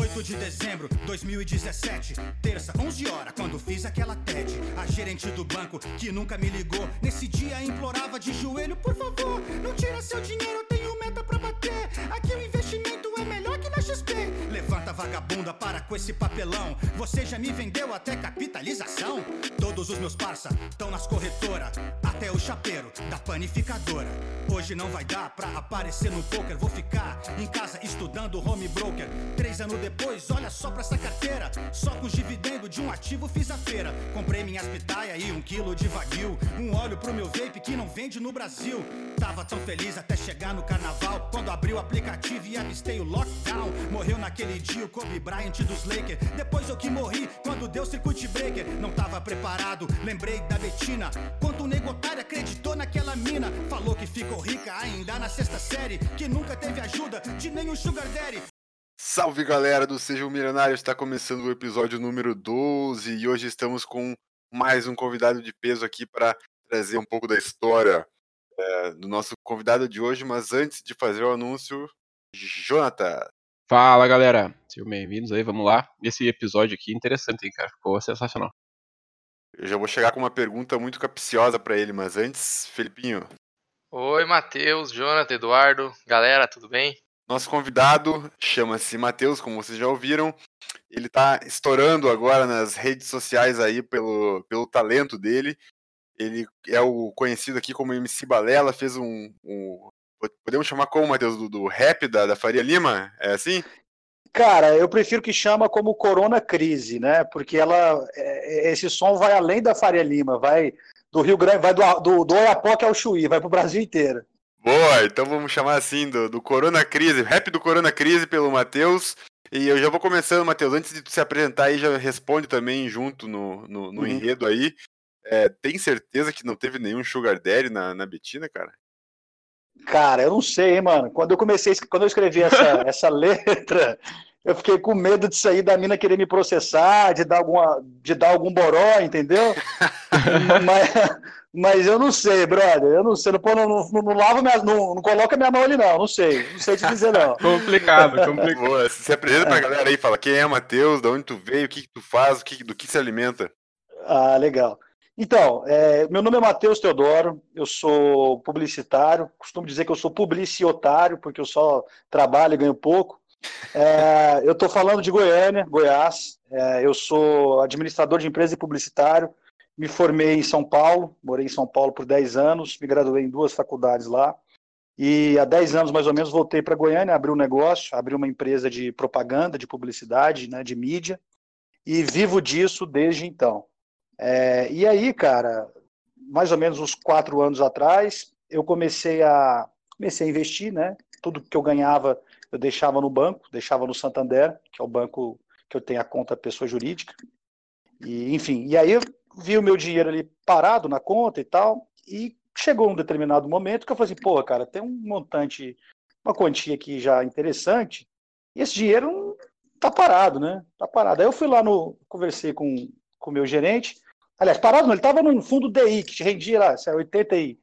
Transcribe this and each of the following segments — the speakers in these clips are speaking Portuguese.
8 de dezembro 2017, terça, 11 horas, quando fiz aquela TED. A gerente do banco que nunca me ligou, nesse dia implorava de joelho: por favor, não tira seu dinheiro, eu tenho meta pra bater. Para com esse papelão. Você já me vendeu até capitalização. Todos os meus parça estão nas corretoras, até o chapeiro da panificadora. Hoje não vai dar pra aparecer no poker, vou ficar em casa estudando home broker. Três anos depois, olha só pra essa carteira. Só com os dividendos de um ativo fiz a feira. Comprei minhas pitaia e um quilo de vaguio. Um óleo pro meu vape que não vende no Brasil. Tava tão feliz até chegar no carnaval. Quando abri o aplicativo e avistei o lockdown. Morreu naquele dia o Kobe Bryant dos Lakers. Depois eu que morri quando deu circuit breaker. Não tava preparado, lembrei da Betina. Quanto o acreditou naquela mina. Falou que ficou rica ainda na sexta série. Que nunca teve ajuda de nenhum sugar daddy. Salve galera do Seja um Milionário, está começando o episódio número 12 e hoje estamos com mais um convidado de peso aqui para trazer um pouco da história é, do nosso convidado de hoje, mas antes de fazer o anúncio, Jonathan. Fala galera, sejam bem-vindos aí, vamos lá. Esse episódio aqui é interessante, hein, cara, ficou sensacional. Eu já vou chegar com uma pergunta muito capciosa para ele, mas antes, Felipinho. Oi, Matheus, Jonathan, Eduardo, galera, tudo bem? Nosso convidado chama-se Matheus, como vocês já ouviram. Ele está estourando agora nas redes sociais aí pelo, pelo talento dele. Ele é o conhecido aqui como MC Balela, fez um. um podemos chamar como, Matheus? Do, do rap da, da Faria Lima? É assim? Cara, eu prefiro que chama como Corona Crise, né? Porque ela, é, esse som vai além da Faria Lima, vai do Rio Grande, vai do, do, do Oiapoque ao Chuí, vai pro Brasil inteiro. Boa, então vamos chamar assim do, do Corona Crise, rap do Corona Crise pelo Matheus. E eu já vou começando, Matheus, antes de tu se apresentar aí, já responde também junto no, no, no uhum. enredo aí. É, tem certeza que não teve nenhum Sugar Daddy na, na Betina, cara? Cara, eu não sei, hein, mano. Quando eu comecei, quando eu escrevi essa, essa letra, eu fiquei com medo de sair da mina querer me processar, de dar, alguma, de dar algum boró, entendeu? mas, mas eu não sei, brother. Eu não sei. Não, não, não, não lavo minha, não, não coloca minha mão ali, não. Não sei. Não sei te dizer, não. complicado, complicado. Boa, se apresenta pra galera aí, fala quem é Matheus, de onde tu veio, o que, que tu faz, o que, do que se alimenta. Ah, legal. Então, é, meu nome é Matheus Teodoro, eu sou publicitário, costumo dizer que eu sou publiciotário, porque eu só trabalho e ganho pouco. É, eu estou falando de Goiânia, Goiás, é, eu sou administrador de empresa e publicitário, me formei em São Paulo, morei em São Paulo por 10 anos, me graduei em duas faculdades lá. E há 10 anos, mais ou menos, voltei para Goiânia, abri um negócio, abri uma empresa de propaganda, de publicidade, né, de mídia, e vivo disso desde então. É, e aí, cara, mais ou menos uns quatro anos atrás, eu comecei a, comecei a investir, né? Tudo que eu ganhava, eu deixava no banco, deixava no Santander, que é o banco que eu tenho a conta pessoa jurídica. E, enfim, e aí vi o meu dinheiro ali parado na conta e tal, e chegou um determinado momento que eu falei assim, pô, cara, tem um montante, uma quantia aqui já interessante, e esse dinheiro tá parado, né? Tá parado. Aí eu fui lá no, conversei com o meu gerente, aliás, parado não, ele tava num fundo DI, que rendia lá, 85%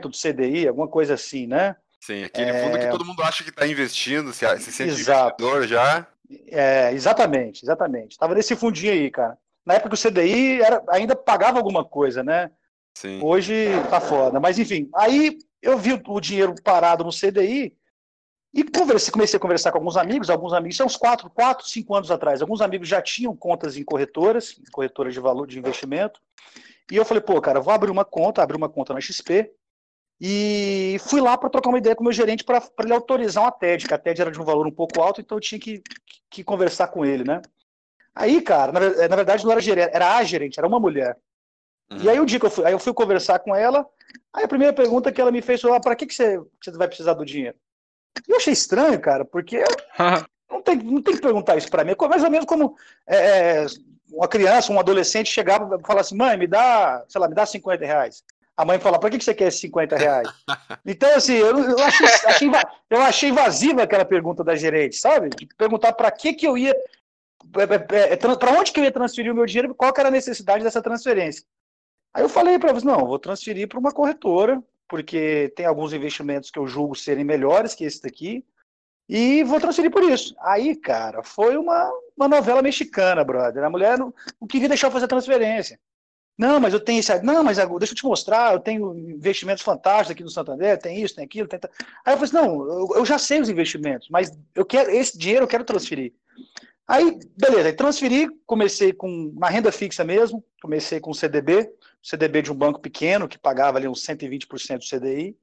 do CDI, alguma coisa assim, né? Sim, aquele é... fundo que todo mundo acha que está investindo, se, se sente Exato. investidor já. É, exatamente, exatamente. Estava nesse fundinho aí, cara. Na época o CDI era, ainda pagava alguma coisa, né? Sim. Hoje tá foda. Mas enfim, aí eu vi o dinheiro parado no CDI e conversei, comecei a conversar com alguns amigos, alguns amigos, são uns 4, 4, 5 anos atrás. Alguns amigos já tinham contas em corretoras, em corretoras de valor de investimento. E eu falei, pô, cara, vou abrir uma conta, abrir uma conta na XP. E fui lá para trocar uma ideia com o meu gerente para ele autorizar uma TED, que a TED era de um valor um pouco alto, então eu tinha que, que conversar com ele, né? Aí, cara, na, na, verdade não era gerente, era a gerente, era uma mulher. Uhum. E aí o dia que eu fui, aí eu fui conversar com ela, aí a primeira pergunta que ela me fez foi, ah, para que, que, você, que você vai precisar do dinheiro? Eu achei estranho, cara, porque não, tem, não tem que perguntar isso para mim. É mais ou menos como é, é, uma criança, um adolescente chegava e falava assim, mãe, me dá, sei lá, me dá 50 reais. A mãe fala, para que, que você quer esses 50 reais? Então, assim, eu, eu, achei, achei, eu achei invasiva aquela pergunta da gerente, sabe? Perguntar para que, que eu ia é, é, para onde que eu ia transferir o meu dinheiro, qual era a necessidade dessa transferência. Aí eu falei para eles, não, vou transferir para uma corretora, porque tem alguns investimentos que eu julgo serem melhores que esse daqui, E vou transferir por isso. Aí, cara, foi uma, uma novela mexicana, brother. A mulher não, não queria deixar eu fazer transferência. Não, mas eu tenho isso. Não, mas deixa eu te mostrar, eu tenho investimentos fantásticos aqui no Santander, tem isso, tem aquilo. Tem... Aí eu falei assim, não, eu, eu, já sei os investimentos, mas eu quero esse dinheiro eu quero transferir. Aí, beleza, transferi, comecei com uma renda fixa mesmo, comecei com CDB, CDB de um banco pequeno, que pagava ali uns 120% do CDI.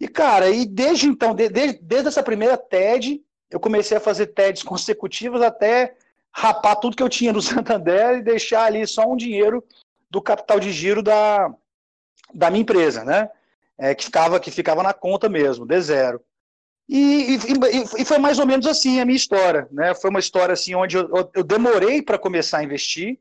E, cara, e desde então, de, de, desde essa primeira TED, eu comecei a fazer TEDs consecutivas até rapar tudo que eu tinha no Santander e deixar ali só um dinheiro do capital de giro da, da minha empresa, né? É, que, ficava, que ficava na conta mesmo, de zero. E, e, e, foi mais ou menos assim a minha história, né? Foi uma história assim onde eu, eu demorei para começar a investir,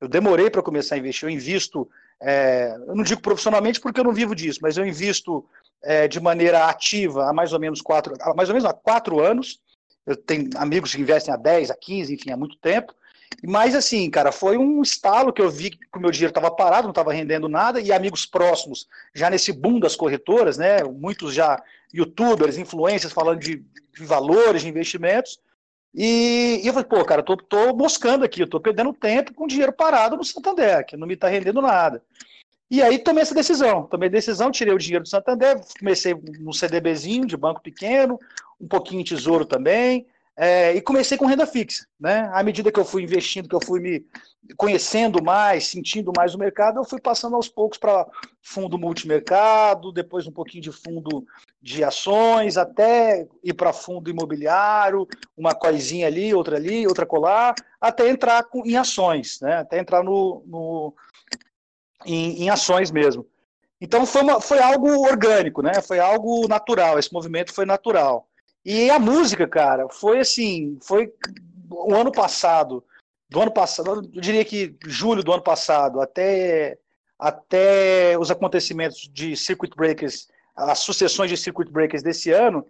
eu demorei para começar a investir, eu invisto, é, eu não digo profissionalmente porque eu não vivo disso, mas eu invisto é, de maneira ativa há mais ou menos quatro, mais ou menos há quatro anos. Eu tenho amigos que investem há 10, há 15, enfim, há muito tempo. Mas assim, cara, foi um estalo que eu vi que o meu dinheiro estava parado, não estava rendendo nada, e amigos próximos, já nesse boom das corretoras, né? Muitos já youtubers, influencers falando de, de valores, de investimentos. E, e, eu falei, pô, cara, tô, tô moscando aqui, eu tô perdendo tempo com dinheiro parado no Santander, que não me está rendendo nada. E aí tomei essa decisão. Tomei decisão, tirei o dinheiro do Santander, comecei no CDBzinho de banco pequeno, um pouquinho em tesouro também, é, e comecei com renda fixa, né? À medida que eu fui investindo, que eu fui me conhecendo mais, sentindo mais o mercado, eu fui passando aos poucos para fundo multimercado, depois um pouquinho de fundo de ações, até ir para fundo imobiliário, uma coisinha ali, outra ali, outra colar, até entrar com, em ações, né? Até entrar no, no em, em ações mesmo. Então foi, uma, foi algo orgânico, né? Foi algo natural. Esse movimento foi natural. E a música, cara, foi assim, foi o ano passado, do ano passado, eu diria que julho do ano passado, até, até os acontecimentos de circuit breakers, as sucessões de circuit breakers desse ano,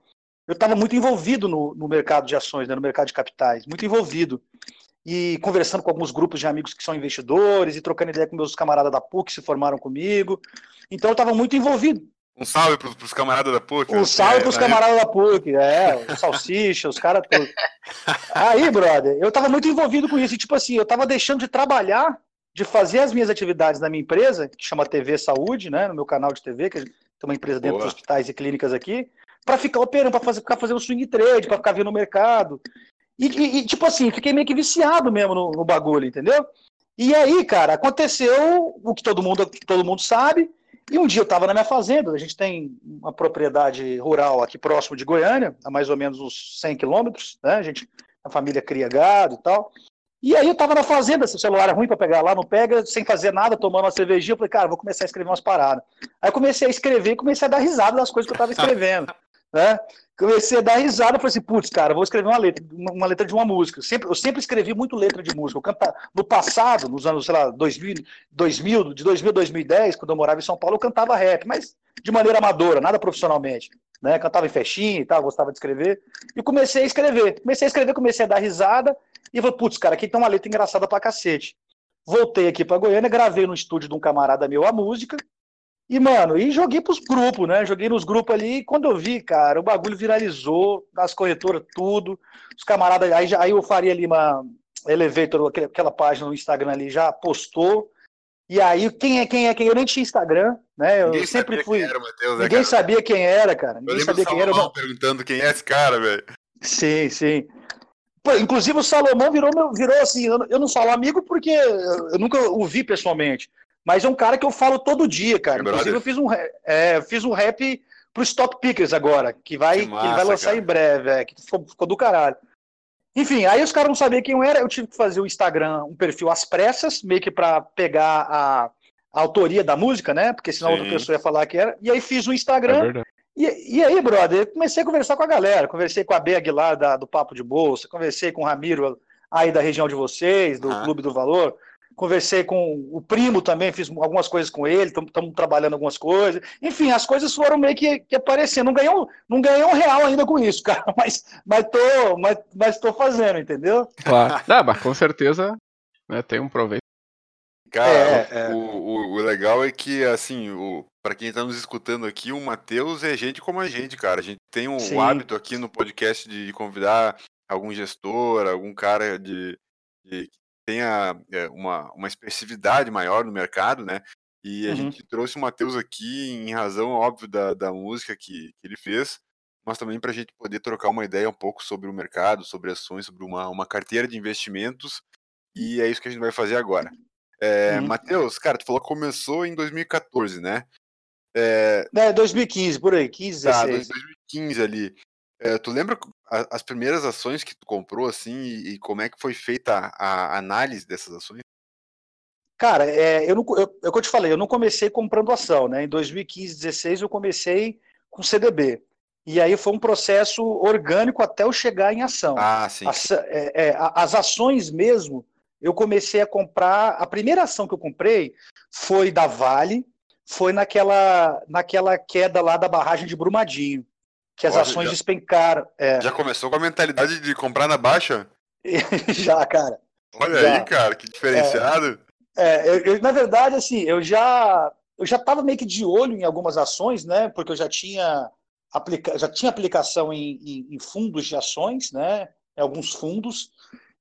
eu estava muito envolvido no, no, mercado de ações, né, no mercado de capitais, muito envolvido. E conversando com alguns grupos de amigos que são investidores, e trocando ideia com meus camaradas da PUC que se formaram comigo. Então eu estava muito envolvido. Um salve pros, pros camaradas da PUC. Um salve é, pros camaradas da PUC, é, o Salsicha, os caras todos. Aí, brother, eu tava muito envolvido com isso, e tipo assim, eu tava deixando de trabalhar, de fazer as minhas atividades na minha empresa, que chama TV Saúde, né, no meu canal de TV, que tem uma empresa dentro Boa. dos hospitais e clínicas aqui, para ficar operando, para fazer, ficar fazendo swing trade, para ficar vendo o mercado. E, e, e, tipo assim, fiquei meio que viciado mesmo no, no bagulho, entendeu? E aí, cara, aconteceu o que todo mundo, todo mundo sabe, e um dia eu estava na minha fazenda, a gente tem uma propriedade rural aqui próximo de Goiânia, a mais ou menos uns 100 quilômetros, né? A gente, a família cria gado e tal. E aí eu estava na fazenda, se o celular é ruim para pegar lá, não pega, sem fazer nada, tomando uma cervejinha, eu falei, cara, vou começar a escrever umas paradas. Aí eu comecei a escrever e comecei a dar risada das coisas que eu estava escrevendo, né? comecei a dar risada, falei assim, putz, cara, vou escrever uma letra, uma, letra de uma música. Sempre, eu sempre escrevi muito letra de música. Eu canta, no passado, nos anos, sei lá, 2000, 2000, de 2000 a 2010, quando eu morava em São Paulo, eu cantava rap, mas de maneira amadora, nada profissionalmente. Né? Cantava em festinha e tal, gostava de escrever. E comecei a escrever. Comecei a escrever, comecei a dar risada, e falei, putz, cara, aqui tem uma letra engraçada pra cacete. Voltei aqui pra Goiânia, gravei no estúdio de um camarada meu a música, e, mano, e joguei pros grupos, né? Joguei nos grupos ali, e quando eu vi, cara, o bagulho viralizou, nas corretoras, tudo. Os camaradas, aí, aí eu faria ali uma Elevator, aquela página no Instagram ali, já postou. E aí, quem é quem é quem? Eu nem tinha Instagram, né? Eu ninguém sempre fui. Era, Mateus, né, ninguém cara? sabia quem era, cara. Ninguém sabia quem era. Não... perguntando quem é esse cara, velho. Sim, sim. Pô, inclusive o Salomão virou, meu, virou assim, eu não falo amigo porque eu nunca o vi pessoalmente. Mas é um cara que eu falo todo dia, cara. É Inclusive, eu fiz um, é, fiz um rap pro Stop Pickers agora, que vai, que, massa, que ele vai lançar cara. em breve, é, que ficou, ficou, do caralho. Enfim, aí os caras não sabiam quem eu era, eu tive que fazer o Instagram, um perfil às pressas, meio que para pegar a, a, autoria da música, né? Porque senão Sim. outra pessoa ia falar que era. E aí fiz o Instagram. É e, e, aí, brother, comecei a conversar com a galera. Conversei com a B Aguilar da, do Papo de Bolsa, conversei com o Ramiro aí da região de vocês, do ah. Clube do Valor conversei com o primo também, fiz algumas coisas com ele, estamos trabalhando algumas coisas. Enfim, as coisas foram meio que, que aparecendo. Não ganhou, não ganhei um real ainda com isso, cara, mas, mas, tô, mas, mas tô fazendo, entendeu? Claro. Não, mas com certeza né, tem um proveito. Cara, é, é. O, o, o, legal é que, assim, o, para quem está nos escutando aqui, o Matheus é gente como a gente, cara. A gente tem um Sim. hábito aqui no podcast de convidar algum gestor, algum cara de, de que tenha é, uma, uma expressividade maior no mercado, né? E a uhum. gente trouxe o Matheus aqui em razão, óbvio, da, da música que, que ele fez, mas também para a gente poder trocar uma ideia um pouco sobre o mercado, sobre ações, sobre uma, uma carteira de investimentos. E é isso que a gente vai fazer agora. É, uhum. Matheus, cara, tu falou que começou em 2014, né? É, é 2015, por aí, 15, 16. Tá, 2015 ali. É, tu lembra as primeiras ações que tu comprou, assim, e, e como é que foi feita a, a análise dessas ações? Cara, é, eu, não, eu, é o que eu te falei, eu não comecei comprando ação, né? Em 2015, 16 eu comecei com CDB. E aí foi um processo orgânico até eu chegar em ação. Ah, sim. As, é, é, as ações mesmo, eu comecei a comprar. A primeira ação que eu comprei foi da Vale, foi naquela, naquela queda lá da barragem de Brumadinho, que as Olha, ações já, despencaram. É. Já começou com a mentalidade de comprar na baixa? já, cara. Olha já. aí, cara, que diferenciado. É, é eu, eu, na verdade, assim, eu já eu já estava meio que de olho em algumas ações, né? Porque eu já tinha aplica, já tinha aplicação em, em, em fundos de ações, né? Em alguns fundos.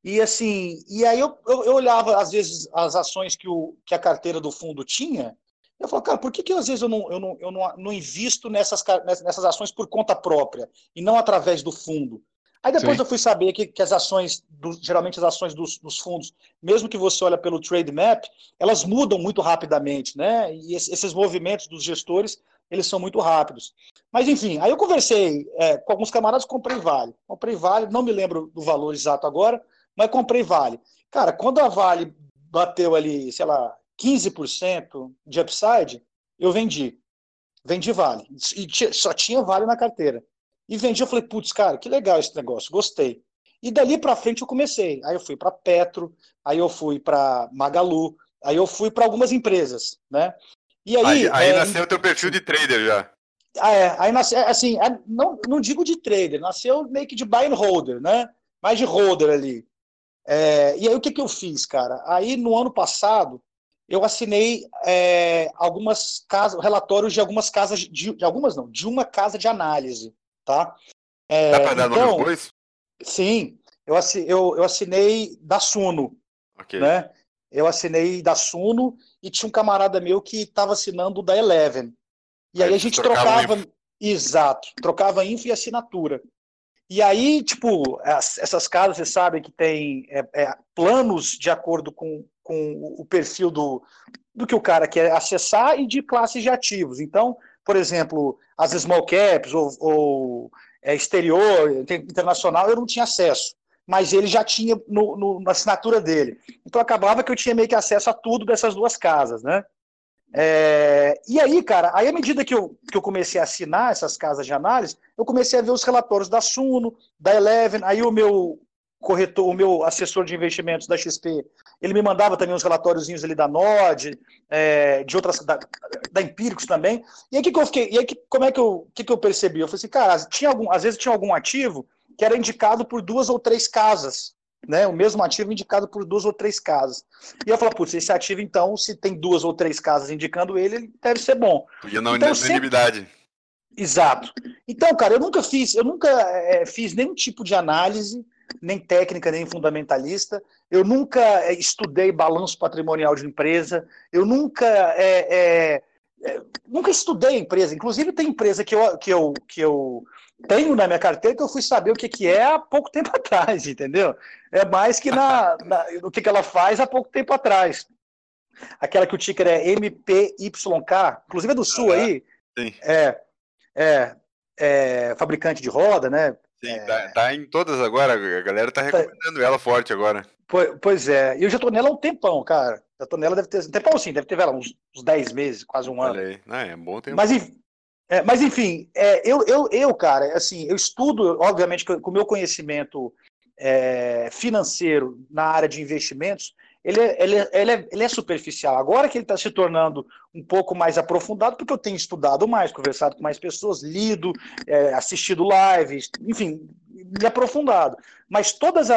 E assim, e aí eu, eu, eu, olhava às vezes as ações que, o, que a carteira do fundo tinha eu falo, cara, por que, que às vezes eu não, eu não, eu não, não invisto nessas, nessas ações por conta própria e não através do fundo? Aí depois Sim. eu fui saber que, que as ações, do, geralmente as ações dos, dos, fundos, mesmo que você olha pelo trade map, elas mudam muito rapidamente, né? E esses movimentos dos gestores, eles são muito rápidos. Mas enfim, aí eu conversei é, com alguns camaradas, comprei Vale. Comprei Vale, não me lembro do valor exato agora, mas comprei Vale. Cara, quando a Vale bateu ali, sei lá, 15% de upside, eu vendi. Vendi Vale. E só tinha Vale na carteira. E vendi, eu falei, putz, cara, que legal esse negócio, gostei. E dali para frente eu comecei. Aí eu fui para Petro, aí eu fui para Magalu, aí eu fui para algumas empresas, né? E aí, aí, aí é, nasceu o teu perfil de trader já. Ah, é, aí nasceu, é, assim, é, não, não digo de trader, nasceu meio que de buy and holder, né? Mais de holder ali. É, e aí o que, que eu fiz, cara? Aí no ano passado, eu assinei é, algumas casas, relatórios de algumas casas, de, de, algumas não, de uma casa de análise, tá? É, Dá para dar então, depois? Sim, eu, assinei, eu, eu assinei da Suno, okay. né? Eu assinei da Suno e tinha um camarada meu que estava assinando da Eleven. E aí, aí a gente trocava, exato, trocava info e assinatura. E aí, tipo, essas casas, vocês sabem que tem é, é, planos de acordo com, com o perfil do, do que o cara quer acessar e de classes de ativos. Então, por exemplo, as small caps ou, ou é, exterior, internacional, eu não tinha acesso. Mas ele já tinha no, no, na assinatura dele. Então acabava que eu tinha meio que acesso a tudo dessas duas casas, né? É, e aí, cara, aí à medida que eu, que eu comecei a assinar essas casas de análise, eu comecei a ver os relatórios da Suno, da Eleven, aí o meu corretor, o meu assessor de investimentos da XP, ele me mandava também uns relatóriozinhos ali da Nord, é, de outras, da, da Empíricos também. E aí que, que eu fiquei, e aí que, como é que eu, que, que eu percebi? Eu falei assim, cara, tinha algum, às vezes tinha algum ativo que era indicado por duas ou três casas, né? O mesmo ativo indicado por duas ou três casas. E eu falei, putz, esse ativo, então, se tem duas ou três casas indicando ele, ele deve ser bom. Podia não então, unanimidade. Sempre... Exato. Então, cara, eu nunca fiz, eu nunca é, fiz nenhum tipo de análise nem técnica, nem fundamentalista. Eu nunca eh, estudei balanço patrimonial de empresa. Eu nunca é, é, é, nunca estudei empresa. Inclusive tem empresa que eu, que eu, que eu tenho na minha carteira que eu fui saber o que, que é há pouco tempo atrás, entendeu? É mais que na, na o que, que ela faz há pouco tempo atrás. Aquela que o ticker é MPYK, inclusive é do Sul aí. Sim. É, é, é, fabricante de roda, né? Sim, é... tá, tá, em todas agora, a galera tá, tá recomendando ela forte agora. Pois, pois, é, e eu já tô nela há um tempão, cara. Já tô nela, deve ter. Um tempão sim, deve ter ela, uns, uns 10 meses, quase um ano. Ah, é bom tempo. Mas, é, mas enfim, é, eu, eu, eu, cara, assim, eu estudo, obviamente, com o meu conhecimento é, financeiro na área de investimentos, ele é, ele, é, ele, é, ele é superficial. Agora que ele está se tornando um pouco mais aprofundado, porque eu tenho estudado mais, conversado com mais pessoas, lido, é, assistido lives, enfim, me aprofundado. Mas todos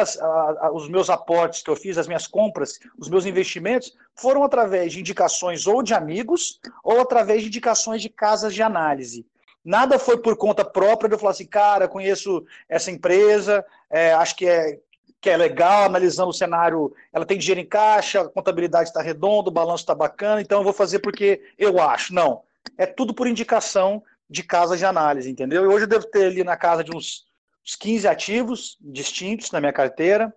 os meus aportes que eu fiz, as minhas compras, os meus investimentos, foram através de indicações ou de amigos, ou através de indicações de casas de análise. Nada foi por conta própria de eu falar assim, cara, conheço essa empresa, é, acho que é, que é legal, analisando o cenário, ela tem dinheiro em caixa, a contabilidade está redonda, o balanço está bacana, então eu vou fazer porque eu acho. Não. É tudo por indicação de casas de análise, entendeu? E hoje eu devo ter ali na casa de uns, uns 15 ativos distintos na minha carteira,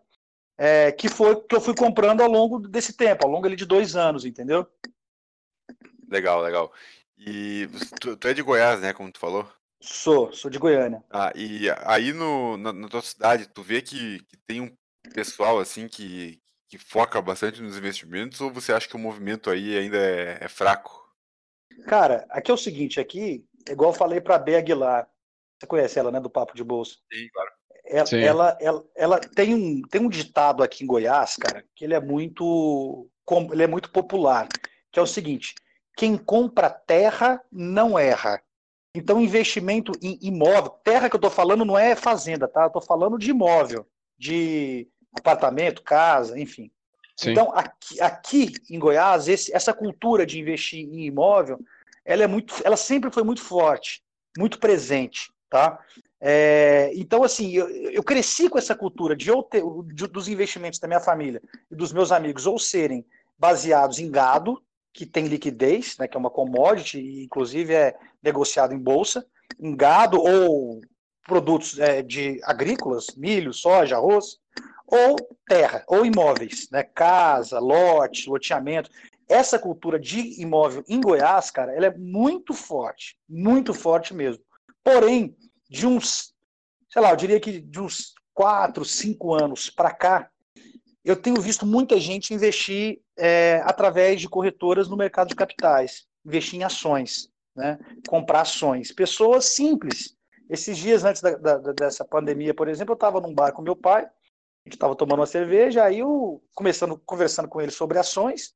é, que foi que eu fui comprando ao longo desse tempo, ao longo ali de dois anos, entendeu? Legal, legal. E tu, tu é de Goiás, né, como tu falou? Sou, sou de Goiânia. Ah, e aí no, na, na tua cidade, tu vê que, que tem um pessoal assim que, que foca bastante nos investimentos ou você acha que o movimento aí ainda é, é fraco? Cara, aqui é o seguinte, aqui, igual eu falei para a Bea Aguilar, você conhece ela, né, do Papo de Bolsa? Sim, claro. Ela, Sim. Ela, ela, ela, tem, um, tem um ditado aqui em Goiás, cara, que ele é muito, ele é muito popular, que é o seguinte, quem compra terra não erra. Então, investimento em imóvel, terra que eu estou falando não é fazenda, tá? Eu estou falando de imóvel, de apartamento, casa, enfim. Sim. Então, aqui, aqui, em Goiás, esse, essa cultura de investir em imóvel, ela é muito, ela sempre foi muito forte, muito presente, tá? É, então, assim, eu, eu, cresci com essa cultura de, de, dos investimentos da minha família e dos meus amigos ou serem baseados em gado, que tem liquidez, né, que é uma commodity, inclusive é negociado em bolsa, em gado ou produtos é, de agrícolas, milho, soja, arroz, ou terra, ou imóveis, né, casa, lote, loteamento. Essa cultura de imóvel em Goiás, cara, ela é muito forte, muito forte mesmo. Porém, de uns, sei lá, eu diria que de uns quatro, cinco anos para cá, eu tenho visto muita gente investir é, através de corretoras no mercado de capitais, investir em ações, né? comprar ações. Pessoas simples. Esses dias antes da, da, dessa pandemia, por exemplo, eu estava num bar com meu pai, a gente estava tomando uma cerveja, aí eu começando, conversando com ele sobre ações,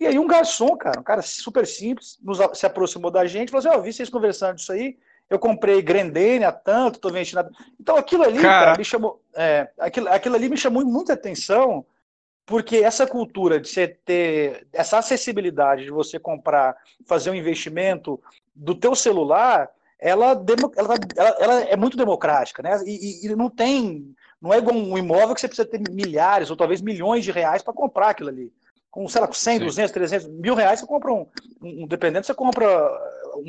e aí um garçom, cara, um cara super simples, nos, se aproximou da gente, falou assim, ó, oh, vi vocês conversando disso aí, eu comprei Grendene há tanto, estou vendendo. Então aquilo ali, cara. Cara, me chamou. É, aquilo, aquilo ali me chamou muita atenção, porque essa cultura de você ter essa acessibilidade de você comprar, fazer um investimento do teu celular, ela, ela, ela, ela é muito democrática, né? E, e, não tem. Não é igual um imóvel que você precisa ter milhares ou talvez milhões de reais para comprar aquilo ali. Com, sei lá, com 100, Sim. 200, 300, mil reais você compra um, um. Dependendo, você compra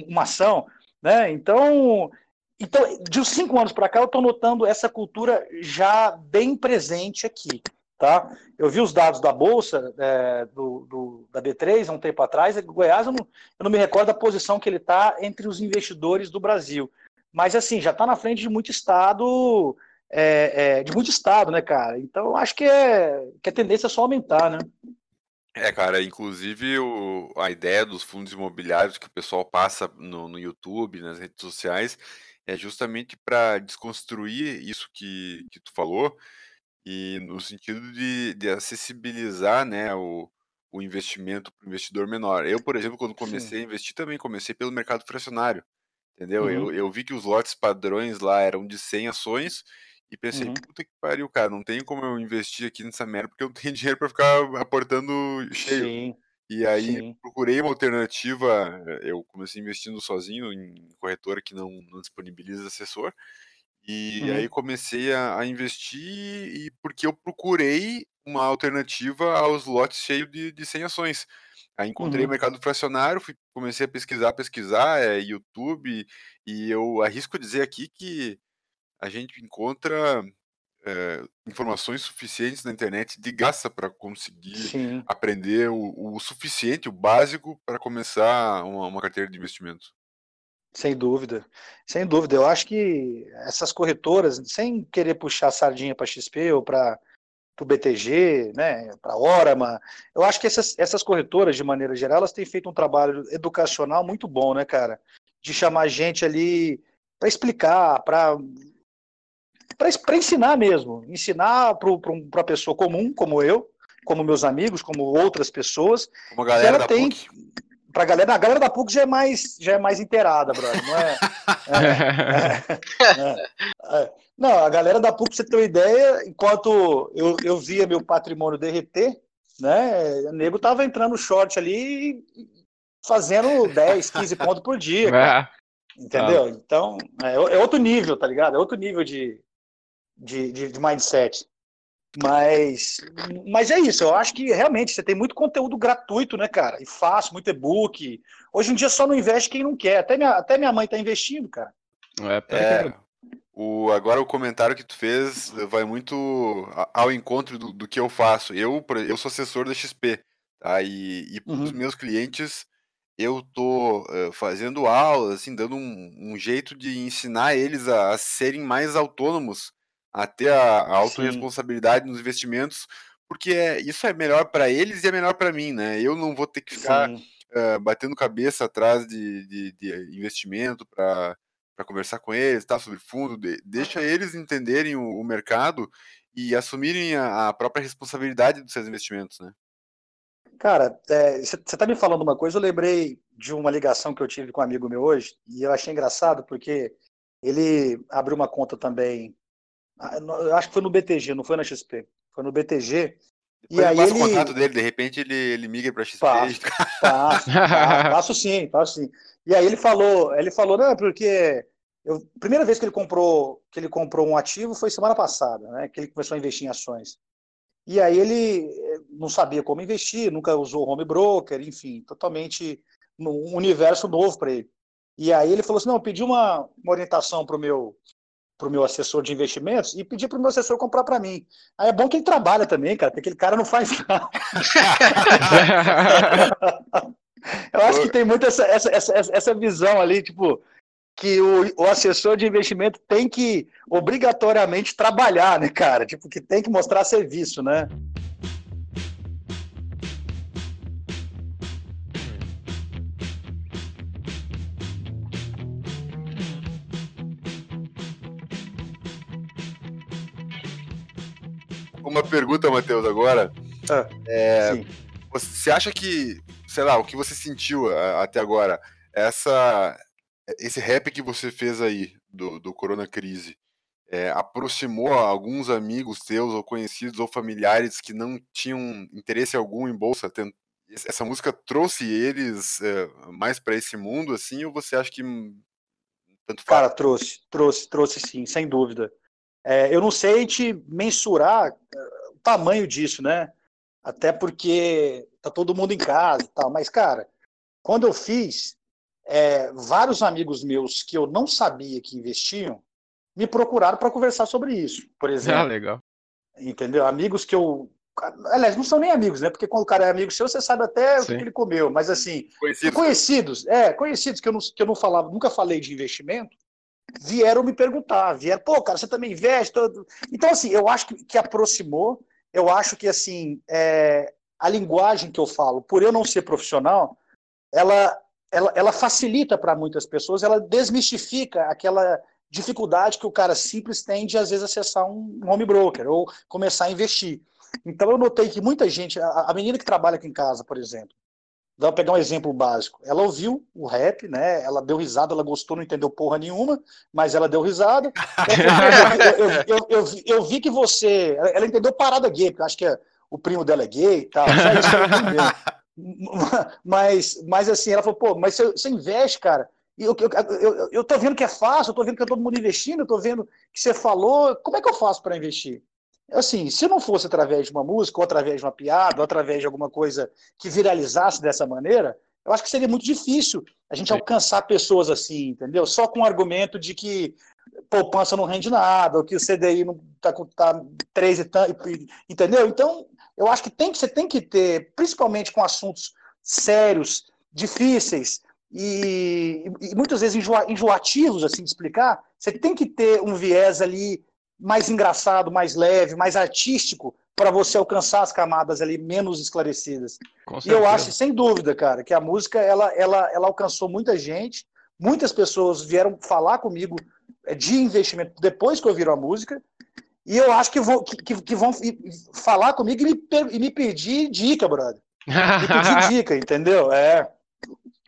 uma ação. Né? Então, então, de uns cinco anos para cá, eu estou notando essa cultura já bem presente aqui. Tá? Eu vi os dados da Bolsa é, do, do, da B3 há um tempo atrás, o Goiás, eu não, eu não me recordo da posição que ele está entre os investidores do Brasil. Mas assim, já está na frente de muito estado, é, é, de muito estado, né, cara? Então acho que, é, que a tendência é só aumentar, né? É, cara, inclusive o, a ideia dos fundos imobiliários que o pessoal passa no, no YouTube, nas redes sociais, é justamente para desconstruir isso que, que tu falou, e no sentido de, de acessibilizar né, o, o investimento para o investidor menor. Eu, por exemplo, quando comecei Sim. a investir, também comecei pelo mercado fracionário, entendeu? Uhum. Eu, eu vi que os lotes padrões lá eram de 100 ações, e pensei, uhum. puta que pariu, cara, não tem como eu investir aqui nessa merda porque eu não tenho dinheiro para ficar aportando cheio. Sim. E aí Sim. procurei uma alternativa, eu comecei investindo sozinho em corretora que não, não disponibiliza assessor. E uhum. aí comecei a, a, investir e porque eu procurei uma alternativa aos lotes cheios de, de 100 ações. Aí encontrei uhum. o mercado fracionário, fui, comecei a pesquisar, pesquisar, é, YouTube, e eu arrisco dizer aqui que a gente encontra é, informações suficientes na internet de graça para conseguir Sim. aprender o, o, suficiente, o básico, para começar uma, uma, carteira de investimento. Sem dúvida, sem dúvida. Eu acho que essas corretoras, sem querer puxar sardinha para XP ou para o BTG, né, para a Orama, eu acho que essas, essas corretoras, de maneira geral, elas têm feito um trabalho educacional muito bom, né, cara? De chamar gente ali para explicar, para para ensinar mesmo, ensinar para a pessoa comum, como eu, como meus amigos, como outras pessoas. Como a galera ela tem, pra galera, a galera da PUC já é mais, já é mais inteirada, brother, não é, é, é, é, Não, a galera da PUC, pra você ter uma ideia, enquanto eu, eu via meu patrimônio derreter, né, o nego tava entrando short ali fazendo 10, 15 pontos por dia, cara. Entendeu? Ah. Então, é, é, outro nível, tá ligado? É outro nível de, de, de, de mindset. Mas, mas é isso, eu acho que realmente você tem muito conteúdo gratuito, né, cara? E fácil, muito e-book. Hoje em dia só não investe quem não quer. Até minha, até minha mãe tá investindo, cara. É, é o, agora o comentário que tu fez vai muito ao encontro do, do que eu faço. Eu, eu sou assessor da XP, tá? E, e uhum. os meus clientes, eu tô uh, fazendo aulas, assim, dando um, um, jeito de ensinar eles a, a serem mais autônomos a ter a, a autorresponsabilidade nos investimentos, porque é, isso é melhor para eles e é melhor para mim, né? Eu não vou ter que ficar uh, batendo cabeça atrás de, de, de investimento para conversar com eles, tá, sobre fundo, de, deixa eles entenderem o, o mercado e assumirem a, a, própria responsabilidade dos seus investimentos, né? Cara, você é, tá me falando uma coisa, eu lembrei de uma ligação que eu tive com um amigo meu hoje, e eu achei engraçado porque ele abriu uma conta também acho que foi no BTG, não foi na XP. Foi no BTG. Depois e aí ele... o contato dele, de repente ele, ele migra para XP. Passo, passo, passo, sim, passo sim. E aí ele falou, ele falou, não, porque eu, primeira vez que ele comprou, que ele comprou um ativo foi semana passada, né? Que ele começou a investir em ações. E aí ele eh, não sabia como investir, nunca usou home broker, enfim, totalmente um universo novo para ele. E aí ele falou assim, não, eu pedi uma, uma orientação para o meu para o meu assessor de investimentos e pedir para o meu assessor comprar para mim. Aí é bom que ele trabalha também, cara, porque aquele cara não faz nada. Eu acho que tem muito essa, essa, essa, essa visão ali, tipo, que o, o assessor de investimento tem que obrigatoriamente trabalhar, né, cara? Tipo, que tem que mostrar serviço, né? Uma pergunta, Matheus, agora. Ah, é, você acha que, sei lá, o que você sentiu até agora, essa, esse rap que você fez aí do, do Corona Crise, é, aproximou alguns amigos teus, ou conhecidos, ou familiares que não tinham interesse algum em bolsa? Essa música trouxe eles é, mais para esse mundo, assim, ou você acha que tanto faz? Cara, trouxe, trouxe, trouxe sim, sem dúvida. É, eu não sei te mensurar é, o tamanho disso, né? Até porque tá todo mundo em casa e tal. Mas, cara, quando eu fiz, é, vários amigos meus que eu não sabia que investiam me procuraram para conversar sobre isso, por ah, exemplo. Ah, legal. Entendeu? Amigos que eu. Aliás, não são nem amigos, né? Porque quando o cara é amigo seu, você sabe até Sim. o que ele comeu. Mas assim, conhecidos, conhecidos é, conhecidos que eu, não, que eu não falava, nunca falei de investimento, vieram me perguntar, vieram, pô, cara, você também investe? Todo... Então, assim, eu acho que, que aproximou, eu acho que, assim, é, a linguagem que eu falo, por eu não ser profissional, ela, ela, ela facilita para muitas pessoas, ela desmistifica aquela dificuldade que o cara simples tem de, às vezes, acessar um home broker ou começar a investir. Então, eu notei que muita gente, a, a menina que trabalha aqui em casa, por exemplo, Vou pegar um exemplo básico. Ela ouviu o rap, né? Ela deu risada, ela gostou, não entendeu porra nenhuma, mas ela deu risada. eu, eu, eu, eu, vi, que você. Ela entendeu parada gay, porque eu acho que é, o primo dela é gay e tal. mas, mas assim, ela falou, pô, mas você, você investe, cara. Eu, eu, eu, eu tô vendo que é fácil, eu tô vendo que é todo mundo investindo, eu tô vendo que você falou. Como é que eu faço para investir? Assim, se não fosse através de uma música, ou através de uma piada, ou através de alguma coisa que viralizasse dessa maneira, eu acho que seria muito difícil a gente alcançar pessoas assim, entendeu? Só com o argumento de que poupança não rende nada, ou que o CDI não está tá 3 e tanto, entendeu? Então, eu acho que tem que você tem que ter, principalmente com assuntos sérios, difíceis e, e muitas vezes enjoa, enjoativos assim de explicar, você tem que ter um viés ali mais engraçado, mais leve, mais artístico para você alcançar as camadas ali menos esclarecidas. E eu acho, sem dúvida, cara, que a música ela, ela, ela alcançou muita gente, muitas pessoas vieram falar comigo é, de investimento depois que ouviram a música, e eu acho que, vou, que, que vão falar comigo e me, e me pedir dica, brother. Me pedir dica, entendeu? É.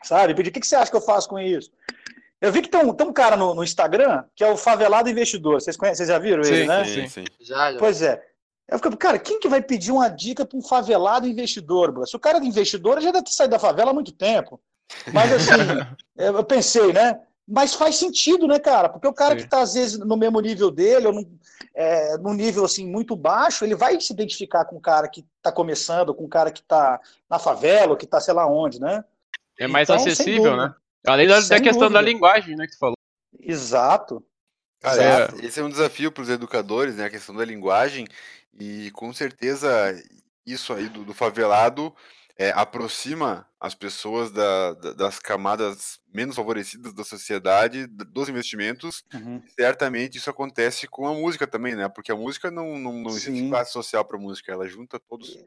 sabe? Pedir, o que, que você acha que eu faço com isso? Eu vi que tem um, tem um cara no, no Instagram que é o Favelado Investidor. Vocês conhecem? Vocês já viram sim, ele, né? Sim, sim. Já, já. Pois é. Eu fico, cara, quem que vai pedir uma dica para um favelado investidor, bro? Se o cara é investidor, já deve ter saído da favela há muito tempo. Mas assim, eu pensei, né? Mas faz sentido, né, cara? Porque o cara Sim. que está, às vezes, no mesmo nível dele, ou num, é, num nível assim muito baixo, ele vai se identificar com o cara que está começando, com o cara que está na favela, ou que está sei lá onde, né? É mais então, acessível, né? Além da, da questão dúvida. da linguagem, né, que tu falou. Exato. Cara, é, esse é um desafio para os educadores, né? A questão da linguagem. E com certeza isso aí do, do favelado é, aproxima as pessoas da, da, das camadas menos favorecidas da sociedade dos investimentos. Uhum. Certamente isso acontece com a música também, né? Porque a música não, não, não existe classe social para música, ela junta todos.